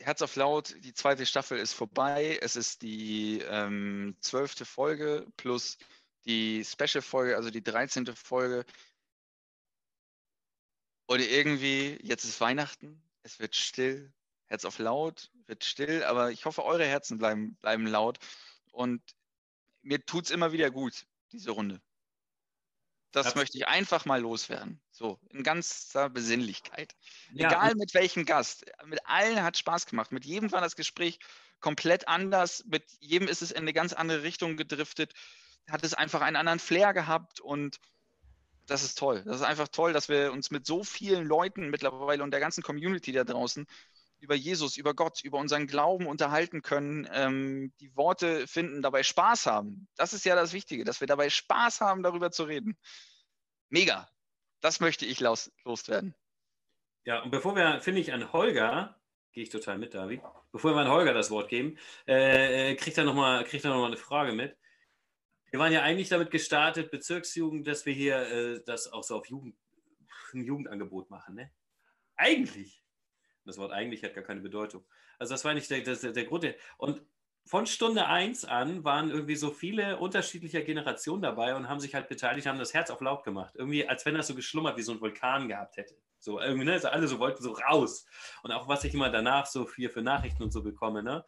Herz auf Laut, die zweite Staffel ist vorbei. Es ist die ähm, zwölfte Folge plus die Special-Folge, also die 13. Folge. Und irgendwie, jetzt ist Weihnachten, es wird still, Herz auf laut, wird still, aber ich hoffe, eure Herzen bleiben, bleiben laut. Und mir tut es immer wieder gut, diese Runde. Das Absolut. möchte ich einfach mal loswerden. So, in ganzer Besinnlichkeit. Ja, Egal mit welchem Gast. Mit allen hat Spaß gemacht. Mit jedem war das Gespräch komplett anders. Mit jedem ist es in eine ganz andere Richtung gedriftet. Hat es einfach einen anderen Flair gehabt und das ist toll. Das ist einfach toll, dass wir uns mit so vielen Leuten mittlerweile und der ganzen Community da draußen über Jesus, über Gott, über unseren Glauben unterhalten können, ähm, die Worte finden, dabei Spaß haben. Das ist ja das Wichtige, dass wir dabei Spaß haben, darüber zu reden. Mega. Das möchte ich los, loswerden. Ja, und bevor wir, finde ich, an Holger, gehe ich total mit, David, bevor wir an Holger das Wort geben, äh, äh, kriegt er nochmal noch eine Frage mit. Wir waren ja eigentlich damit gestartet, Bezirksjugend, dass wir hier äh, das auch so auf Jugend, ein Jugendangebot machen. Ne? Eigentlich. Das Wort eigentlich hat gar keine Bedeutung. Also das war nicht der, der, der Grund. Und von Stunde 1 an waren irgendwie so viele unterschiedlicher Generationen dabei und haben sich halt beteiligt, haben das Herz auf laut gemacht. Irgendwie, als wenn das so geschlummert wie so ein Vulkan gehabt hätte. So irgendwie, ne? also alle so wollten so raus. Und auch was ich immer danach so für, für Nachrichten und so bekomme, ne?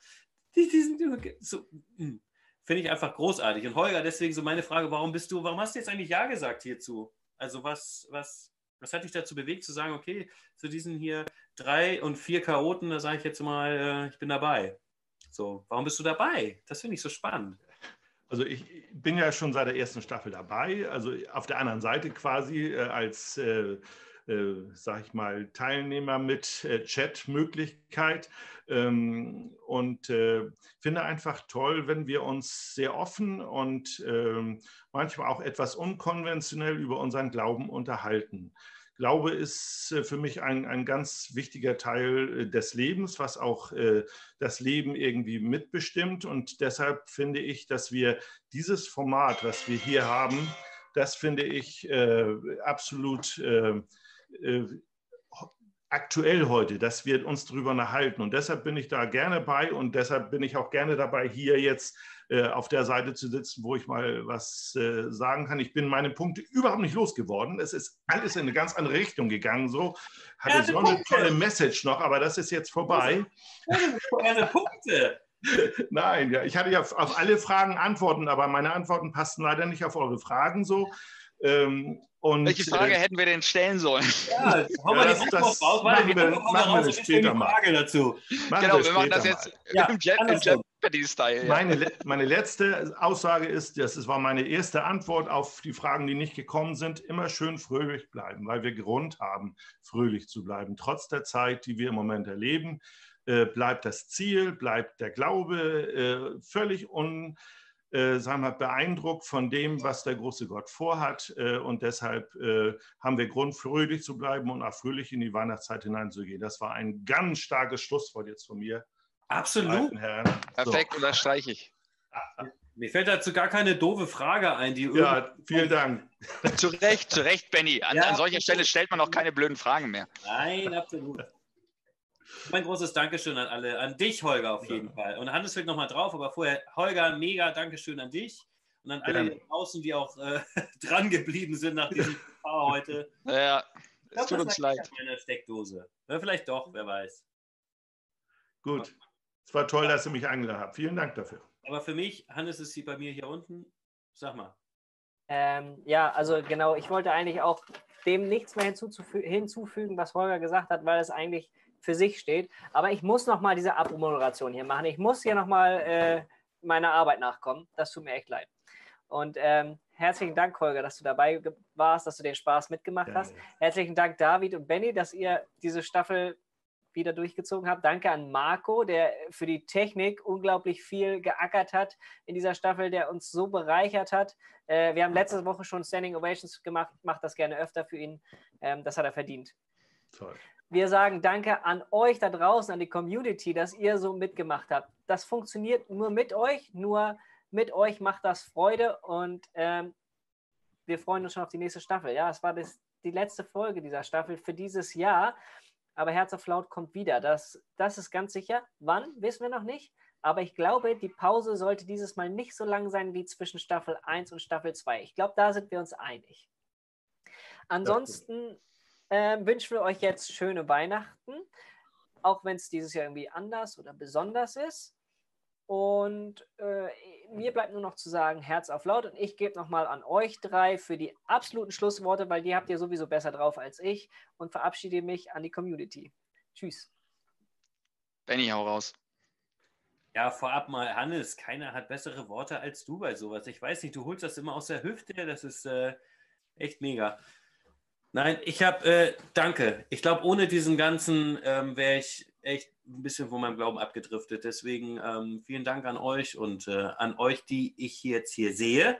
Die, die sind so, mm, finde ich einfach großartig. Und Holger, deswegen so meine Frage, warum bist du, warum hast du jetzt eigentlich Ja gesagt hierzu? Also was, was, was hat dich dazu bewegt zu sagen, okay, zu diesen hier drei und vier Chaoten, da sage ich jetzt mal, äh, ich bin dabei. So, warum bist du dabei? Das finde ich so spannend. Also ich bin ja schon seit der ersten Staffel dabei, also auf der anderen Seite quasi äh, als, äh, äh, sag ich mal, Teilnehmer mit äh, Chat-Möglichkeit ähm, und äh, finde einfach toll, wenn wir uns sehr offen und ähm, manchmal auch etwas unkonventionell über unseren Glauben unterhalten. Glaube ist äh, für mich ein, ein ganz wichtiger Teil äh, des Lebens, was auch äh, das Leben irgendwie mitbestimmt. Und deshalb finde ich, dass wir dieses Format, was wir hier haben, das finde ich absolut äh, aktuell heute, dass wir uns darüber unterhalten. Und deshalb bin ich da gerne bei und deshalb bin ich auch gerne dabei, hier jetzt äh, auf der Seite zu sitzen, wo ich mal was äh, sagen kann. Ich bin meine Punkte überhaupt nicht losgeworden. Es ist alles in eine ganz andere Richtung gegangen. So hatte so eine Punkte. tolle Message noch, aber das ist jetzt vorbei. Keine Punkte. *laughs* Nein, ja, ich hatte ja auf, auf alle Fragen Antworten, aber meine Antworten passten leider nicht auf eure Fragen so. Ähm, und, Welche Frage äh, hätten wir denn stellen sollen? Ja, hau mal Ja, die das- das raus. Machen wir- machen wir das und ich stelle später mal. Frage dazu. machen genau, wir machen das jetzt Ja, im, Je im. Jeopardy-Style. Ja. Meine, meine letzte Aussage ist, das war meine erste Antwort auf die Fragen, die nicht gekommen sind, immer schön fröhlich bleiben, weil wir Grund haben, fröhlich zu bleiben. Trotz der Zeit, die wir im Moment erleben, äh, bleibt das Ziel, bleibt der Glaube äh, völlig un, äh, sagen wir, beeindruckt von dem, was der große Gott vorhat. Äh, und deshalb äh, haben wir Grund, fröhlich zu bleiben und auch fröhlich in die Weihnachtszeit hineinzugehen. Das war ein ganz starkes Schlusswort jetzt von mir, Absolut. Herren. So. Perfekt, unterstreiche ich. Mir fällt dazu gar keine doofe Frage ein, die Ja, vielen Dank. Zu Recht, zu Recht, Benny. An, Ja, an solcher absolut. Stelle stellt man auch keine blöden Fragen mehr. Nein, absolut. Mein großes Dankeschön an alle, an dich, Holger, auf jeden Fall. Und Hannes fällt nochmal drauf, aber vorher, Holger, mega Dankeschön an dich und an alle Gerne. hier draußen, die auch äh, *laughs* dran geblieben sind nach diesem *laughs* Paar heute. Ja, es glaub, tut uns leid. meiner Steckdose. Oder vielleicht doch, wer weiß. Gut. Es war toll, dass ihr mich eingeladen habt. Vielen Dank dafür. Aber für mich, Hannes ist sie bei mir hier unten. Sag mal. Ähm, ja, also genau, ich wollte eigentlich auch dem nichts mehr hinzuzufü- hinzufügen, was Holger gesagt hat, weil es eigentlich für sich steht. Aber ich muss nochmal diese Abmoderation hier machen. Ich muss hier nochmal äh, meiner Arbeit nachkommen. Das tut mir echt leid. Und ähm, herzlichen Dank, Holger, dass du dabei warst, dass du den Spaß mitgemacht hast. Herzlichen Dank, David und Benny, dass ihr diese Staffel wieder durchgezogen habt. Danke an Marco, der für die Technik unglaublich viel geackert hat in dieser Staffel, der uns so bereichert hat. Äh, wir haben letzte Woche schon Standing Ovations gemacht, macht das gerne öfter für ihn. Ähm, das hat er verdient. Toll. Wir sagen Danke an euch da draußen, an die Community, dass ihr so mitgemacht habt. Das funktioniert nur mit euch, nur mit euch macht das Freude und ähm, wir freuen uns schon auf die nächste Staffel. Ja, es war das, die letzte Folge dieser Staffel für dieses Jahr, aber Herz auf Laut kommt wieder. Das, das ist ganz sicher. Wann, wissen wir noch nicht. Aber ich glaube, die Pause sollte dieses Mal nicht so lang sein wie zwischen Staffel 1 und Staffel 2. Ich glaube, da sind wir uns einig. Ansonsten ähm, wünschen wir euch jetzt schöne Weihnachten, auch wenn es dieses Jahr irgendwie anders oder besonders ist. Und äh, mir bleibt nur noch zu sagen, Herz auf laut. Und ich gebe nochmal an euch drei für die absoluten Schlussworte, weil die habt ihr sowieso besser drauf als ich. Und verabschiede mich an die Community. Tschüss. Benny, hau raus. Ja, vorab mal, Hannes, keiner hat bessere Worte als du bei sowas. Ich weiß nicht, du holst das immer aus der Hüfte, das ist äh, echt mega. Nein, ich habe, äh, danke. Ich glaube, ohne diesen ganzen ähm, wäre ich echt ein bisschen von meinem Glauben abgedriftet. Deswegen ähm, vielen Dank an euch und äh, an euch, die ich jetzt hier sehe.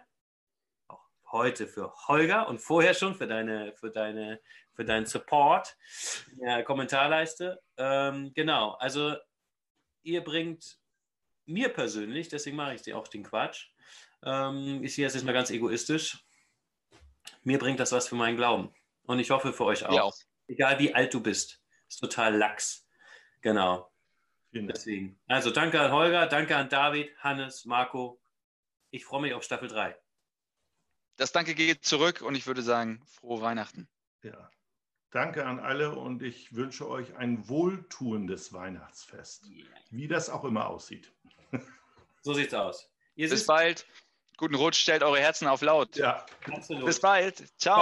Auch heute für Holger und vorher schon für deine, für deine, für deinen Support in der Kommentarleiste. Ähm, genau, also ihr bringt mir persönlich, deswegen mache ich auch den Quatsch. Ähm, ich sehe das jetzt mal ganz egoistisch. Mir bringt das was für meinen Glauben. Und ich hoffe für euch auch. Ja. Egal wie alt du bist. Ist total lax. Genau. Vielen Dank. Deswegen. Also danke an Holger, danke an David, Hannes, Marco. Ich freue mich auf Staffel 3. Das Danke geht zurück und ich würde sagen, frohe Weihnachten. Ja. Danke an alle und ich wünsche euch ein wohltuendes Weihnachtsfest, wie das auch immer aussieht. *laughs* So sieht's aus. Ihr Bis bald. Guten Rutsch, stellt eure Herzen auf laut. Ja. absolut. Bis bald. Ciao.